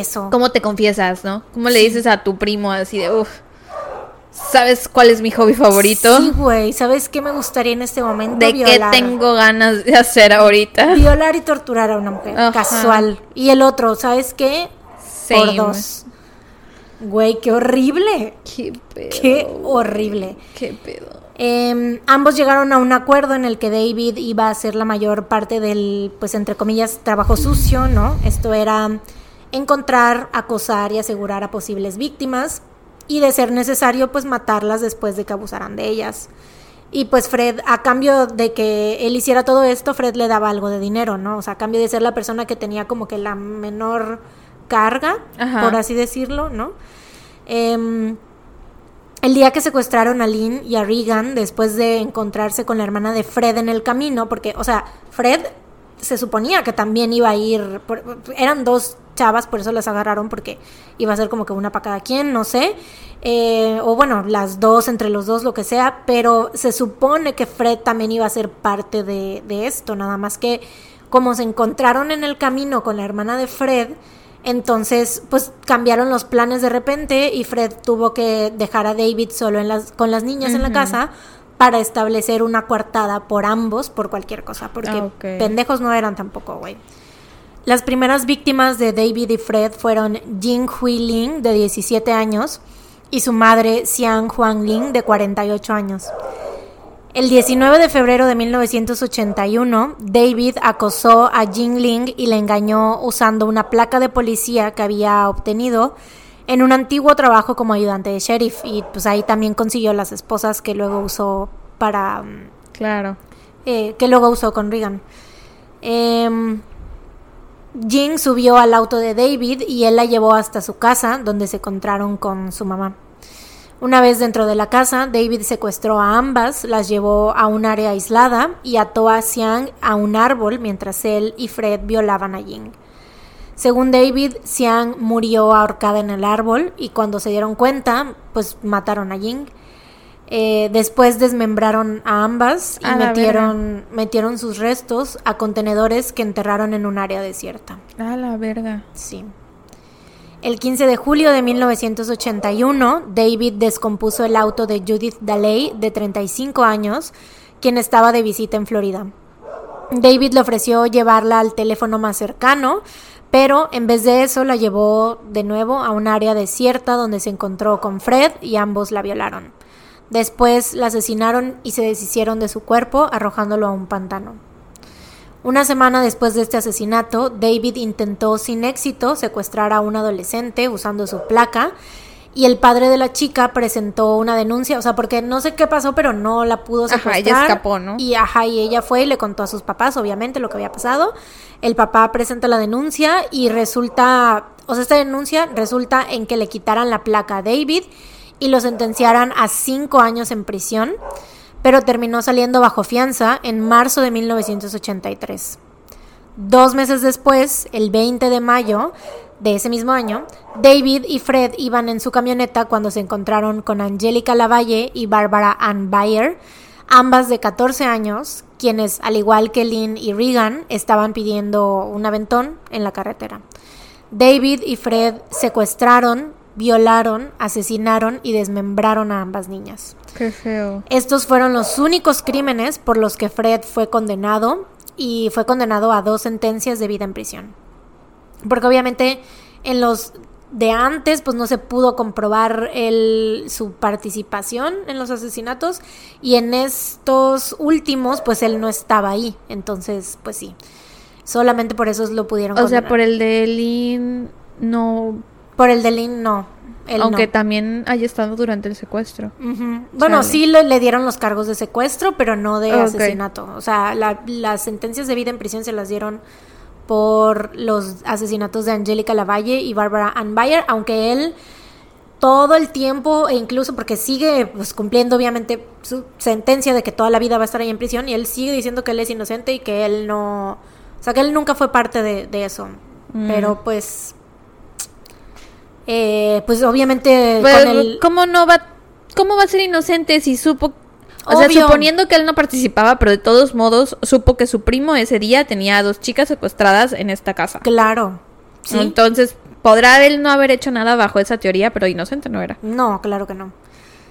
eso. ¿Cómo te confiesas, no? ¿Cómo le dices a tu primo así de, uff, ¿sabes cuál es mi hobby favorito? Sí, güey. ¿Sabes qué me gustaría en este momento? ¿De qué tengo ganas de hacer ahorita? Violar y torturar a una mujer. Ajá. Casual. Y el otro, ¿sabes qué? Por Same. dos. Güey, qué horrible. Qué pedo. Qué horrible. Qué pedo. Eh, ambos llegaron a un acuerdo en el que David iba a hacer la mayor parte del, pues entre comillas, trabajo sucio, ¿no? Esto era encontrar, acosar y asegurar a posibles víctimas y de ser necesario, pues matarlas después de que abusaran de ellas. Y pues Fred, a cambio de que él hiciera todo esto, Fred le daba algo de dinero, ¿no? O sea, a cambio de ser la persona que tenía como que la menor carga, Ajá. por así decirlo, ¿no? Em, el día que secuestraron a Lynn y a Regan, después de encontrarse con la hermana de Fred en el camino, porque, o sea, Fred se suponía que también iba a ir, por- eran dos chavas, por eso las agarraron, porque iba a ser como que una para cada quien, no sé, eh, o bueno, las dos, entre los dos, lo que sea, pero se supone que Fred también iba a ser parte de, de esto, nada más que como se encontraron en el camino con la hermana de Fred, entonces, pues cambiaron los planes de repente y Fred tuvo que dejar a David solo en las, con las niñas en la casa para establecer una coartada por ambos por cualquier cosa, porque Ah, pendejos no eran tampoco, güey. Las primeras víctimas de David y Fred fueron Jing Hui Ling, de 17 años, y su madre Xiang Huang Ling, de 48 años. El 19 de febrero de 1981, David acosó a Jing Ling y le engañó usando una placa de policía que había obtenido en un antiguo trabajo como ayudante de sheriff y pues ahí también consiguió las esposas que luego usó para mm, Claro. eh, que luego usó con Regan. Em, Jing subió al auto de David y él la llevó hasta su casa, donde se encontraron con su mamá. Una vez dentro de la casa, David secuestró a ambas, las llevó a un área aislada y ató a Xiang a un árbol mientras él y Fred violaban a Jing. Según David, Xiang murió ahorcada en el árbol y cuando se dieron cuenta, pues mataron a Jing. Eh, después desmembraron a ambas y A metieron, metieron sus restos a contenedores que enterraron en un área desierta. A la verga. Sí. El 15 de julio de 1981, David descompuso el auto de Judith Daley, de 35 años, quien estaba de visita en Florida. David le ofreció llevarla al teléfono más cercano, pero en vez de eso la llevó de nuevo a un área desierta donde se encontró con Fred y ambos la violaron. Después la asesinaron y se deshicieron de su cuerpo arrojándolo a un pantano. Una semana después de este asesinato, David intentó sin éxito secuestrar a un adolescente usando su placa y el padre de la chica presentó una denuncia, o sea, porque no sé qué pasó, pero no la pudo Ajá, secuestrar. ella escapó, ¿no? Y ajá, y ella fue y le contó a sus papás, obviamente, lo que había pasado. El papá presenta la denuncia y resulta, o sea, esta denuncia resulta en que le quitaran la placa a David y lo sentenciaran a cinco años en prisión, pero terminó saliendo bajo fianza en marzo de 1983. Dos meses después, el 20 de mayo de ese mismo año, David y Fred iban en su camioneta cuando se encontraron con Angélica Lavalle y Barbara Ann Bayer, ambas de 14 años, quienes, al igual que Lynn y Regan, estaban pidiendo un aventón en la carretera. David y Fred secuestraron, violaron, asesinaron y desmembraron a ambas niñas. Qué feo. Estos fueron los únicos crímenes por los que Fred fue condenado y fue condenado a dos sentencias de vida en prisión. Porque obviamente en los de antes pues no se pudo comprobar el, su participación en los asesinatos y en estos últimos pues él no estaba ahí. Entonces pues sí, solamente por eso lo pudieron O sea, por el de Lynn no... Por el de Lynn no. él Aunque no. también haya estado durante el secuestro. Bueno, Chale. sí le, le dieron los cargos de secuestro, pero no de asesinato. O sea, la- las sentencias de vida en prisión se las dieron por los asesinatos de Angélica Lavalle y Barbara Ann Bayer, aunque él todo el tiempo, e incluso porque sigue pues, cumpliendo obviamente su sentencia de que toda la vida va a estar ahí en prisión, y él sigue diciendo que él es inocente y que él no... O sea, que él nunca fue parte de, de eso. Mm. Pero pues... eh, pues obviamente Pero, con el... ¿cómo no va... ¿Cómo va a ser inocente si supo... O sea, suponiendo que él no participaba, pero de todos modos supo que su primo ese día tenía a dos chicas secuestradas en esta casa. Claro. Sí. Entonces, podrá él no haber hecho nada bajo esa teoría, pero inocente no era. No, claro que no.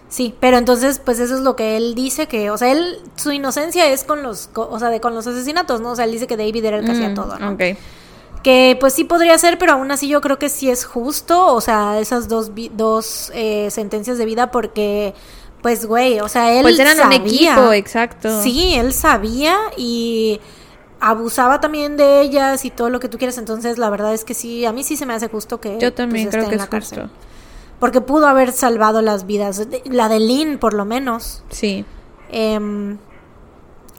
Sí, pero entonces, pues eso es lo que él dice que, o sea, él, su inocencia es con los, o sea, de con los asesinatos, ¿no? O sea, él dice que David era el que hacía Mm, todo, ¿no? Ok. Que pues sí podría ser, pero aún así yo creo que sí es justo, o sea, esas dos, vi- dos eh, sentencias de vida porque, pues, güey, o sea, él Pues eran un equipo, exacto. Sí, él sabía y abusaba también de ellas y todo lo que tú quieras, entonces la verdad es que sí, a mí sí se me hace justo que Yo también pues, creo esté que en es cárcel. justo. Porque pudo haber salvado las vidas, la de Lynn por lo menos. Sí. Em,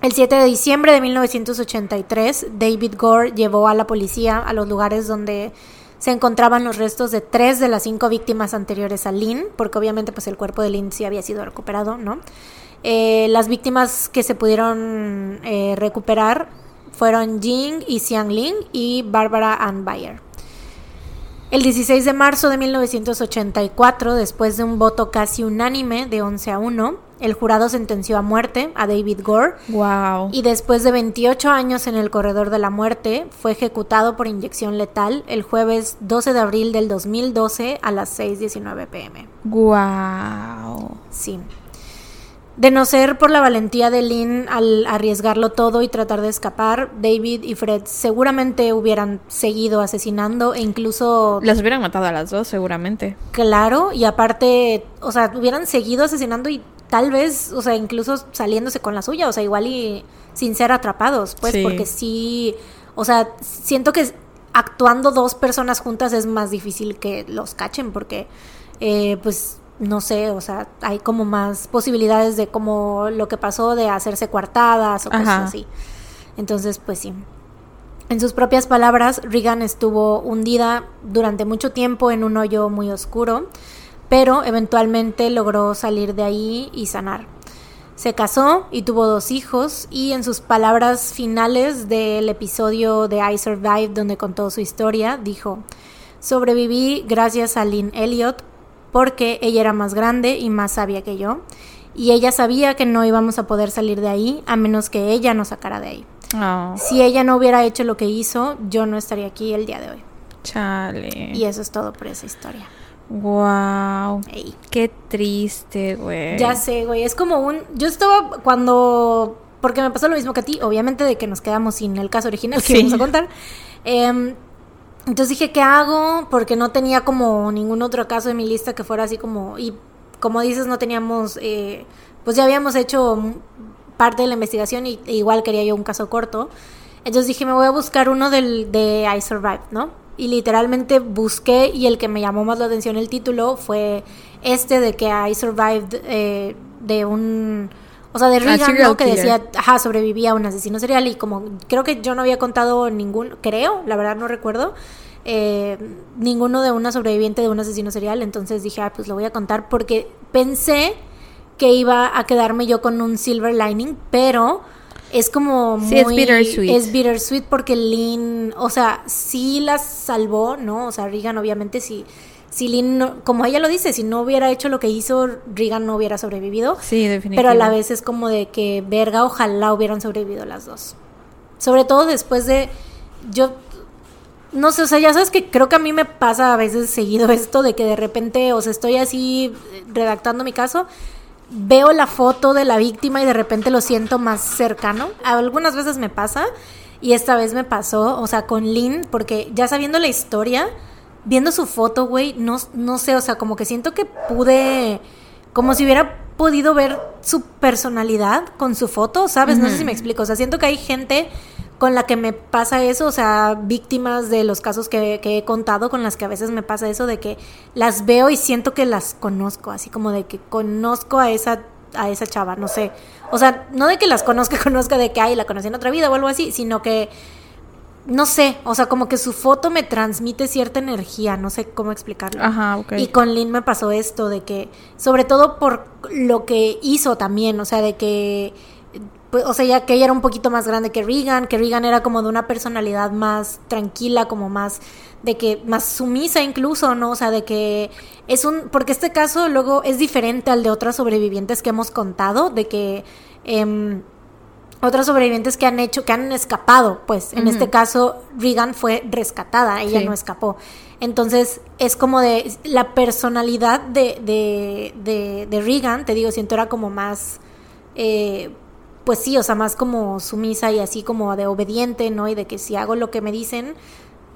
el 7 de diciembre de 1983, David Gore llevó a la policía a los lugares donde se encontraban los restos de tres de las cinco víctimas anteriores a Lynn, porque obviamente pues el cuerpo de Lynn sí había sido recuperado, ¿no? Eh, las víctimas que se pudieron eh, recuperar fueron Jing y Xiang Ling y Barbara Ann Bayer. El 16 de marzo de 1984, después de un voto casi unánime de 11 a 1, el jurado sentenció a muerte a David Gore Wow. y después de 28 años en el corredor de la muerte, fue ejecutado por inyección letal el jueves 12 de abril del 2012 a las 6.19 pm. Wow. Sí. De no ser por la valentía de Lynn al arriesgarlo todo y tratar de escapar, David y Fred seguramente hubieran seguido asesinando e incluso Las hubieran matado a las dos, seguramente. Claro, y aparte, o sea, hubieran seguido asesinando y tal vez, o sea, incluso saliéndose con la suya, o sea, igual y sin ser atrapados, pues, Sí. porque sí, o sea, siento que actuando dos personas juntas es más difícil que los cachen, porque, eh, pues, no sé, o sea, hay como más posibilidades de como lo que pasó de hacerse coartadas o cosas Ajá. así. Entonces, pues sí. En sus propias palabras, Regan estuvo hundida durante mucho tiempo en un hoyo muy oscuro, pero eventualmente logró salir de ahí y sanar. Se casó y tuvo dos hijos y en sus palabras finales del episodio de I Survived donde contó su historia, dijo, sobreviví gracias a Lynn Elliot porque ella era más grande y más sabia que yo y ella sabía que no íbamos a poder salir de ahí a menos que ella nos sacara de ahí. Oh, Si ella no hubiera hecho lo que hizo, yo no estaría aquí el día de hoy. chale. Y eso es todo por esa historia. Wow. Ey. Qué triste, güey. Ya sé, güey. Es como un. Yo estaba cuando. Porque me pasó lo mismo que a ti, obviamente, de que nos quedamos sin el caso original que Sí. vamos a contar. Em, entonces dije, ¿qué hago? Porque no tenía como ningún otro caso de mi lista que fuera así como. Y como dices, no teníamos. eh, pues ya habíamos hecho parte de la investigación y e igual quería yo un caso corto. Entonces dije, me voy a buscar uno del, de I Survived, ¿no? Y literalmente busqué y el que me llamó más la atención el título fue este de que I Survived eh, de un... O sea, de Regan, ¿no? Que decía, ajá, sobrevivía a un asesino serial y como creo que yo no había contado ningún, creo, la verdad no recuerdo, eh, ninguno de una sobreviviente de un asesino serial, entonces dije, ah, pues lo voy a contar porque pensé que iba a quedarme yo con un silver lining, pero es como muy... Sí, es bittersweet. Es bittersweet porque Lynn, o sea, sí la salvó, ¿no? O sea, Regan obviamente sí... Si Lynn, no- como ella lo dice, si no hubiera hecho lo que hizo, Regan no hubiera sobrevivido. Sí, definitivamente. Pero a la vez es como de que, verga, ojalá hubieran sobrevivido las dos. Sobre todo después de... Yo... No sé, o sea, ya sabes que creo que a mí me pasa a veces seguido esto de que de repente, o sea, estoy así eh, redactando mi caso, veo la foto de la víctima y de repente lo siento más cercano. Algunas veces me pasa y esta vez me pasó, o sea, con Lynn, porque ya sabiendo la historia, viendo su foto, güey, no, no sé, o sea, como que siento que pude, como si hubiera podido ver su personalidad con su foto, ¿sabes? No sé si me explico, o sea, siento que hay gente con la que me pasa eso, o sea, víctimas de los casos que, que he contado, con las que a veces me pasa eso, de que las veo y siento que las conozco, así como de que conozco a esa, a esa chava, no sé. O sea, no de que las conozca, conozca de que, ay, la conocí en otra vida o algo así, sino que, no sé, o sea, como que su foto me transmite cierta energía, no sé cómo explicarlo. Ajá, ok. Y con Lynn me pasó esto, de que, sobre todo por lo que hizo también, o sea, de que, pues, o sea, ya que ella era un poquito más grande que Regan, que Regan era como de una personalidad más tranquila, como más, de que, más sumisa incluso, ¿no? O sea, de que es un, porque este caso luego es diferente al de otras sobrevivientes que hemos contado, de que... em, otras sobrevivientes que han hecho, que han escapado, pues en este caso Regan fue rescatada, ella Sí. no escapó. Entonces es como de la personalidad de, de, de, de Regan, te digo, siento era como más, eh, pues sí, o sea, más como sumisa y así como de obediente, ¿no? Y de que si hago lo que me dicen,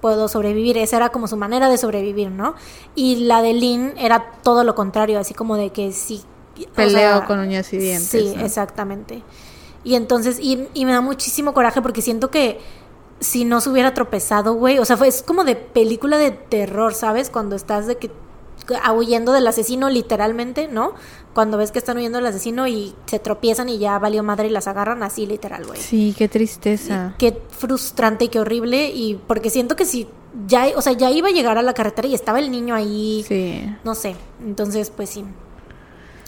puedo sobrevivir. Esa era como su manera de sobrevivir, ¿no? Y la de Lynn era todo lo contrario, así como de que sí. o Peleo sea, con uñas y dientes. Sí, ¿no? exactamente. Y entonces, y, y me da muchísimo coraje porque siento que si no se hubiera tropezado, güey, o sea, fue, es como de película de terror, ¿sabes? Cuando estás de que huyendo del asesino literalmente, ¿no? Cuando ves que están huyendo del asesino y se tropiezan y ya valió madre y las agarran así literal, güey. Sí, qué tristeza. Qué frustrante y qué horrible y porque siento que si ya, o sea, ya iba a llegar a la carretera y estaba el niño ahí, Sí. no sé, entonces pues sí.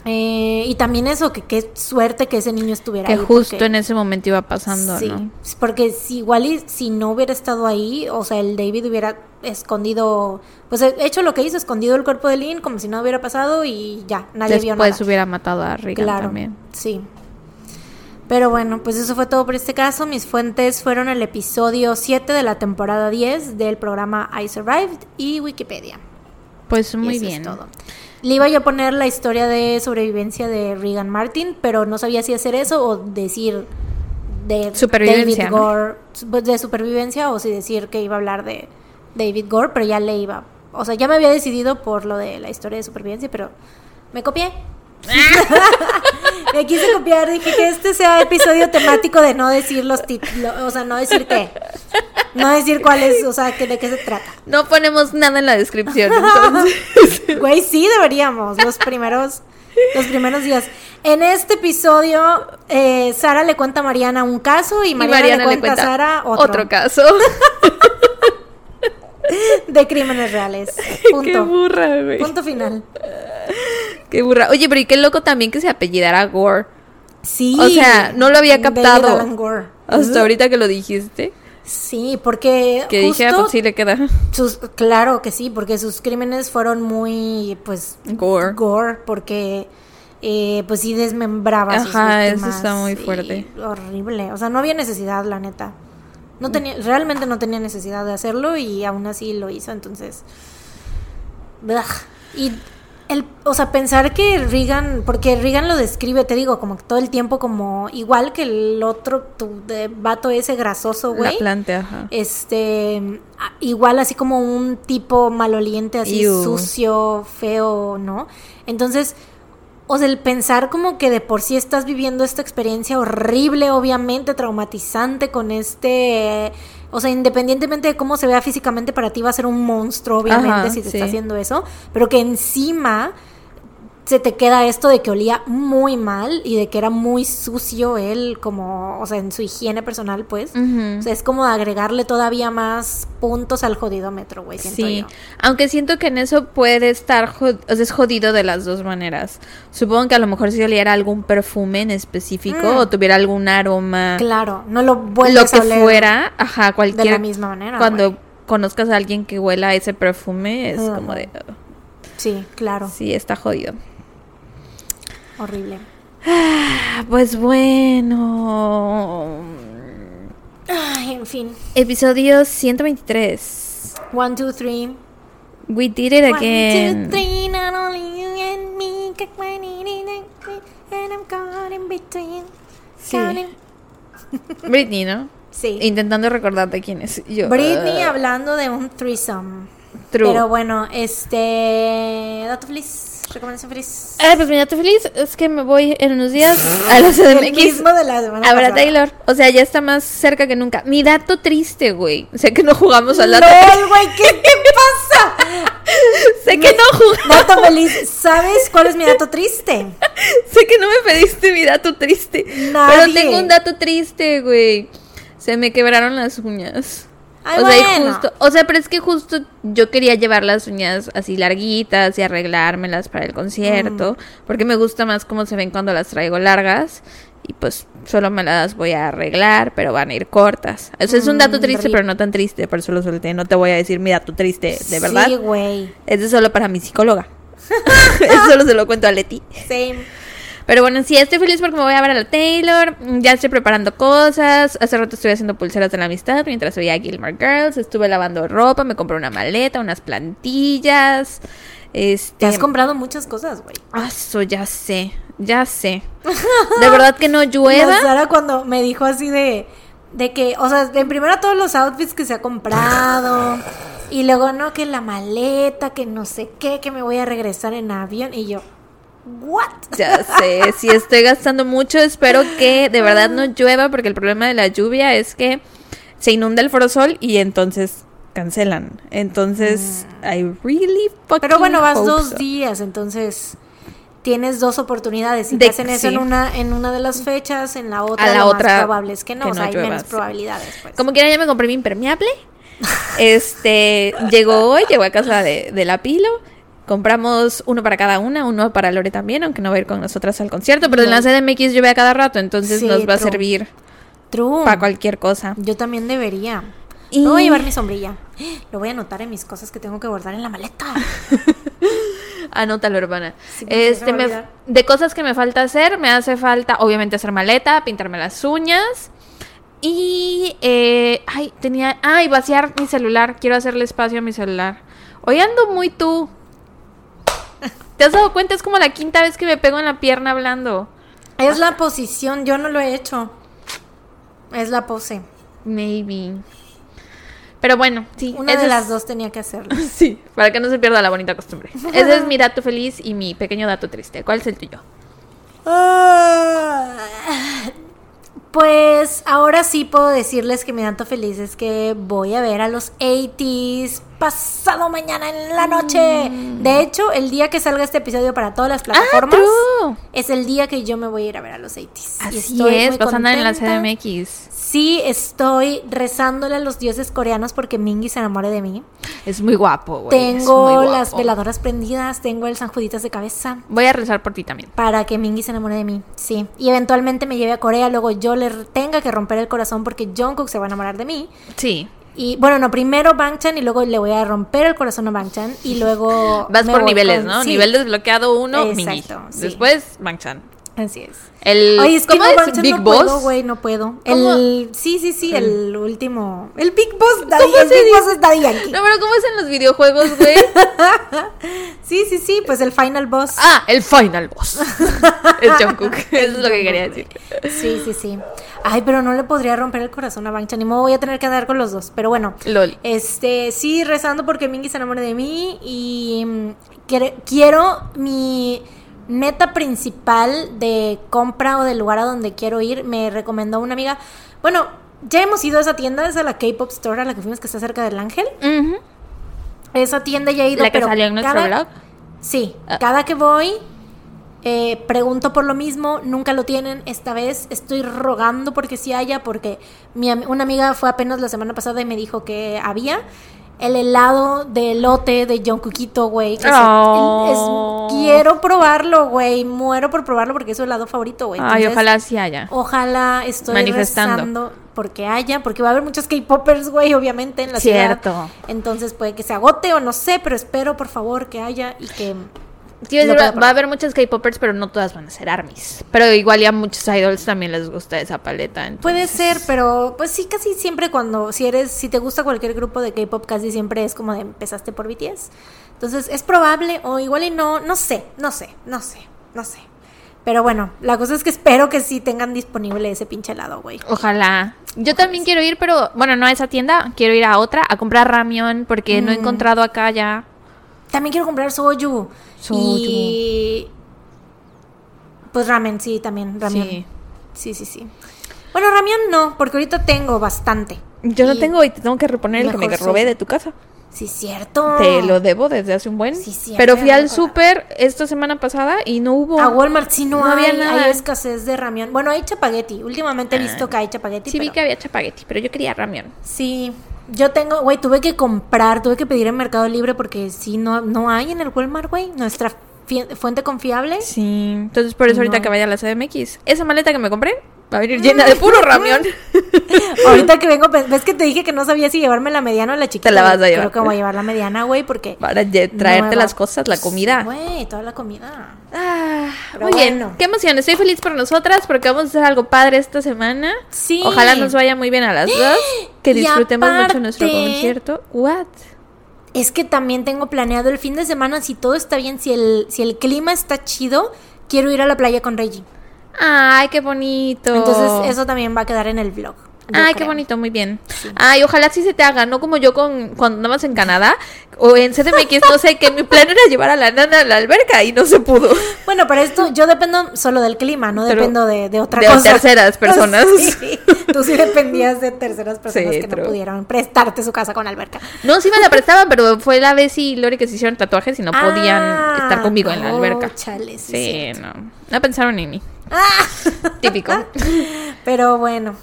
Eh, y también eso, que qué suerte que ese niño estuviera Que ahí. justo porque- en ese momento iba pasando, sí, ¿no? porque si igual y si no hubiera estado ahí, o sea, el David hubiera escondido, pues he- hecho lo que hizo, escondido el cuerpo de Lynn como si no hubiera pasado y ya, nadie vio nada. Después hubiera matado a Regan Claro, también. sí. Pero bueno, pues eso fue todo por este caso. Mis fuentes fueron el episodio 7 de la temporada 10 del programa I Survived y Wikipedia. Pues Y muy eso es bien. todo. Le iba yo a poner la historia de sobrevivencia de Regan Martin, pero no sabía si hacer eso o decir de Supervivencia, David. Gore, pues, de supervivencia o si decir que iba a hablar de David Gore, pero ya le iba. O sea, ya me había decidido por lo de la historia de supervivencia, pero me copié. me quise copiar, dije que este sea episodio temático de no decir los títulos, o sea, no decir qué. No decir cuál es, o sea, que de qué se trata. No ponemos nada en la descripción, entonces. Güey, sí deberíamos, los primeros, los primeros días. En este episodio, eh, Sara le cuenta a Mariana un caso y Y Mariana, le, cuenta a Sara otro, caso. de crímenes reales. Qué Punto. burra, güey. Punto final. Qué burra. Oye, pero y qué loco también que se apellidara Gore. Sí. O sea, no lo había David captado. Alan Gore. Hasta ahorita que lo dijiste. Sí, porque Que dije, ah, justo pues sí le queda. sus, claro que sí, porque sus crímenes fueron muy, pues, Gore. gore, porque eh, pues sí desmembraba a sus Ajá, eso víctimas está muy fuerte. horrible. O sea, no había necesidad, la neta. No tenía, realmente no tenía necesidad de hacerlo y aún así lo hizo, entonces. Blah. Y el, o sea, pensar que Regan, porque Regan lo describe, te digo, como todo el tiempo como igual que el otro tu, de vato ese grasoso, La güey. planta, ajá. Este, igual así como un tipo maloliente, así Ew. sucio, feo, ¿no? Entonces, o sea, el pensar como que de por sí estás viviendo esta experiencia horrible, obviamente, traumatizante con este, o sea, independientemente de cómo se vea físicamente para ti va a ser un monstruo, obviamente, Ajá, si te sí. está haciendo eso, pero que encima se te queda esto de que olía muy mal y de que era muy sucio él, como, o sea, en su higiene personal, pues. O sea, es como agregarle todavía más puntos al jodidómetro, güey, siento Sí, yo. aunque siento que en eso puede estar, jod- o sea, es jodido de las dos maneras. Supongo que a lo mejor si oliera algún perfume en específico Mm. o tuviera algún aroma, Claro, no lo lo vuelves que a oler fuera, ajá, cualquier de la misma manera. cuando güey. conozcas a alguien que huela ese perfume es como de "Ugh". Sí, claro, sí, está jodido. Horrible. Ah, Pues bueno, Ay, en fin. episodio 123. One, two, three. We did it One, again. two, three, not only you and me, and I'm caught in between. Sí. Britney, ¿no? Sí. Intentando recordarte quién es. Yo, Britney ah, hablando de un threesome. True. Pero bueno, este. Dato feliz. Recomendación feliz. Ay, pues mi dato feliz es que me voy en unos días a la El CDMX mismo de la semana a ver a pasada. Taylor. O sea, ya está más cerca que nunca. Mi dato triste, güey. Sé que no jugamos al dato. ¡Lol, güey! ¿Qué te pasa? sé que no jugamos. Dato feliz. ¿Sabes cuál es mi dato triste? sé que no me pediste mi dato triste. Pero Nadie. tengo un dato triste, güey. Se me quebraron las uñas. Ay, o sea, y justo, o sea, pero es que justo yo quería llevar las uñas así larguitas y arreglármelas para el concierto, Mm. porque me gusta más cómo se ven cuando las traigo largas y pues solo me las voy a arreglar, pero van a ir cortas. O sea, es un dato Mm, triste, rip. pero no tan triste, por eso lo solté. No te voy a decir mi dato triste, de verdad. Sí, güey. Es de solo para mi psicóloga. Eso solo se lo cuento a Leti. Same. Pero bueno, sí, estoy feliz porque me voy a ver a la Taylor. Ya estoy preparando cosas. Hace rato estuve haciendo pulseras de la amistad mientras veía a Gilmore Girls. Estuve lavando ropa, me compré una maleta, unas plantillas. Este. Te has comprado muchas cosas, güey. Ah, eso ya sé, ya sé. De verdad que no llueva. Sara cuando me dijo así de, de que, o sea, en primero todos los outfits que se ha comprado. Y luego, no, que la maleta, que no sé qué, que me voy a regresar en avión. Y yo, ¿what? Ya sé, si estoy gastando mucho, espero que de verdad no llueva porque el problema de la lluvia es que se inunda el forosol y entonces cancelan. Entonces, I really fucking Mm. Pero bueno, vas dos so. días, entonces tienes dos oportunidades. Si De- te hacen eso sí. en una, en una de las fechas, en la otra, A la lo otra, más probable es que no. que o sea, hay menos sí. probabilidades, pues. Como quiera, ya me compré mi impermeable. Este, llegó hoy, llegó a casa de, de la Pilo. Compramos uno para cada una, uno para Lore también, aunque no va a ir con nosotras al concierto, pero en la CDMX llueve a cada rato, entonces Sí, nos va a servir True. para cualquier cosa. Yo también debería. Y- No voy a llevar mi sombrilla. Lo voy a anotar en mis cosas que tengo que guardar en la maleta. Anótalo, hermana. Este, me de cosas que me falta hacer, me hace falta, obviamente, hacer maleta, pintarme las uñas. Y, eh, ay, tenía, ay, vaciar mi celular. Quiero hacerle espacio a mi celular. Hoy ando muy tú. ¿Te has dado cuenta? Es como la quinta vez que me pego en la pierna hablando. Es la posición, yo no lo he hecho. Es la pose. Maybe. Pero bueno, sí. Una de es- las dos tenía que hacerlo. Sí, para que no se pierda la bonita costumbre. Ese es mi dato feliz y mi pequeño dato triste. ¿Cuál es el tuyo? Ah. Pues ahora sí puedo decirles que mi dato feliz es que voy a ver a los 80s pasado mañana en la noche. Mm. De hecho, el día que salga este episodio para todas las plataformas Ah, es el día que yo me voy a ir a ver a los 80s. Y Así estoy es, vas a andar en la. CDMX. Sí, estoy rezándole a los dioses coreanos porque Mingy se enamore de mí. Es muy guapo, güey. Tengo muy guapo. las veladoras prendidas, tengo el San Juditas de cabeza. Voy a rezar por ti también. Para que Mingy se enamore de mí, sí. Y eventualmente me lleve a Corea, luego yo le tenga que romper el corazón porque Jungkook se va a enamorar de mí. Sí. Y bueno, no, primero Bangchan y luego le voy a romper el corazón a Bangchan y luego... Vas por niveles, con- ¿no? sí, Nivel desbloqueado uno. Exacto, sí. Después, Bangchan. Así es. El, Oye, es que ¿Cómo no, es? Big no Boss. puedo, güey, no puedo. ¿Cómo? El... Sí, sí, sí, el último... El Big Boss, Daddy, ¿Cómo el se Big dice? Boss es Daddy Yankee. No, pero ¿cómo es en los videojuegos, güey? Sí, sí, sí, pues el Final Boss. ah, el Final Boss. es Jungkook. Eso es lo que quería decir. Sí, sí, sí. Ay, pero no le podría romper el corazón a Bangchan. Ni modo, voy a tener que andar con los dos. Pero bueno. Lol. Este, sí, rezando porque Mingy se enamore de mí. Y mm, quiero mi meta principal de compra o del lugar a donde quiero ir. Me recomendó una amiga. Bueno, ya hemos ido a esa tienda, es a la K-Pop Store a la que fuimos que está cerca del Ángel. Esa tienda ya he ido. La que pero salió en nuestro cada- blog. Sí, Ah. cada que voy Eh, pregunto por lo mismo, nunca lo tienen. Esta vez estoy rogando porque sí haya, porque mi, una amiga fue apenas la semana pasada y me dijo que había. El helado de lote de John Cuquito, güey. Oh. quiero probarlo, güey. Muero por probarlo porque es su helado favorito, güey. Ay, ojalá sí haya. Ojalá estoy Manifestando. rezando porque haya, porque va a haber muchos K-popers, güey, obviamente en la Cierto. ciudad. Entonces puede que se agote o no sé, pero espero por favor que haya y que Decir, puedo va, va a haber muchas K-popers, pero no todas van a ser armies. Pero igual ya a muchos idols también les gusta esa paleta. entonces- puede ser, pero pues sí casi siempre cuando si eres si te gusta cualquier grupo de K-pop casi siempre es como de empezaste por BTS. Entonces, es probable o igual y no, no sé, no sé, no sé, no sé. Pero bueno, la cosa es que espero que sí tengan disponible ese pinche helado, güey. Ojalá. Yo también quiero ir, pero bueno, no a esa tienda. Quiero ir a otra a comprar ramión porque no he Mm. encontrado acá ya. También quiero comprar soju. Soju. Y. Pues ramen, sí, también. Ramen. Sí. Sí, sí, sí. Bueno, ramen no, porque ahorita tengo bastante. Yo no tengo y te tengo que reponer el que me robé de tu casa. Sí, cierto. Te lo debo desde hace un buen. Sí, cierto, pero fui al súper esta semana pasada y no hubo. A Walmart sí no, No había hay, nada. hay escasez de ramen. Bueno, hay chapagueti. Últimamente he Ah. visto que hay chapagueti. Sí vi que había chapagueti, pero yo quería ramión. Sí. Yo tengo, güey, tuve que comprar, tuve que pedir en Mercado Libre porque sí, no, no hay en el Walmart, güey. Nuestra fuente confiable. Sí, entonces por eso ahorita que vaya a la CDMX, esa maleta que me compré va a venir llena de puro ramión. Ahorita que vengo, ves que te dije que no sabía si llevarme la mediana o la chiquita. Te la vas a Creo llevar. que voy a llevar la mediana, güey, porque. Para traerte las cosas, la comida. Güey, toda la comida. Ah, muy bien, bueno. qué emoción, estoy feliz por nosotras porque vamos a hacer algo padre esta semana. Sí. Ojalá nos vaya muy bien a las dos, que disfrutemos mucho nuestro concierto. What? Es que también tengo planeado el fin de semana, si todo está bien, si el, si el clima está chido, quiero ir a la playa con Reggie. Ay, qué bonito. Entonces, eso también va a quedar en el vlog. Ay, qué bonito, muy bien. Ay, ojalá sí se te haga, no como yo con cuando andabas en Canadá o en CDMX, no sé, que mi plan era llevar a la nana a la alberca y no se pudo. Bueno, para esto yo dependo solo del clima, no Pero dependo de, de otra de cosa. terceras personas. Sí, tú sí dependías de terceras personas Sí, que no true. pudieron prestarte su casa con alberca. No, sí me la prestaban, pero fue la vez y Lori que se hicieron tatuajes y no podían Ah, estar conmigo en la alberca. chale, sí, no. No pensaron en mí. Típico. pero bueno,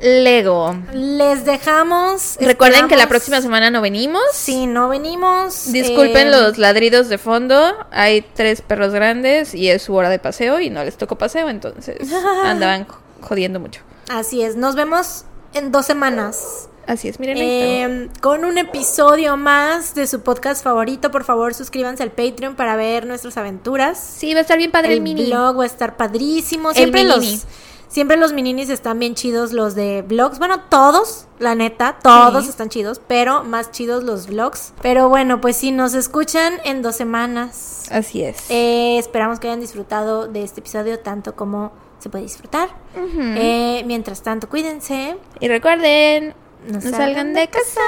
Lego. les dejamos. Recuerden que la próxima semana no venimos. Si no venimos. Disculpen eh, los ladridos de fondo. Hay tres perros grandes y es su hora de paseo y no les tocó paseo, entonces andaban jodiendo mucho. Así es, nos vemos en dos semanas. Así es, miren. eh, con un episodio más de su podcast favorito. Por favor, suscríbanse al Patreon para ver nuestras aventuras. Sí, va a estar bien padre el, el mini. blog va a estar padrísimo. El Siempre minini. los, siempre los mininis están bien chidos, los de vlogs. Bueno, todos, la neta, todos Sí. están chidos, pero más chidos los vlogs. Pero bueno, pues si nos escuchan en dos semanas, Así es. eh, esperamos que hayan disfrutado de este episodio tanto como se puede disfrutar. Eh, mientras tanto, cuídense. y recuerden, No salgan de casa.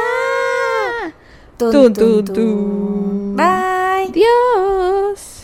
Tun, tun. tun. Bye. Dios.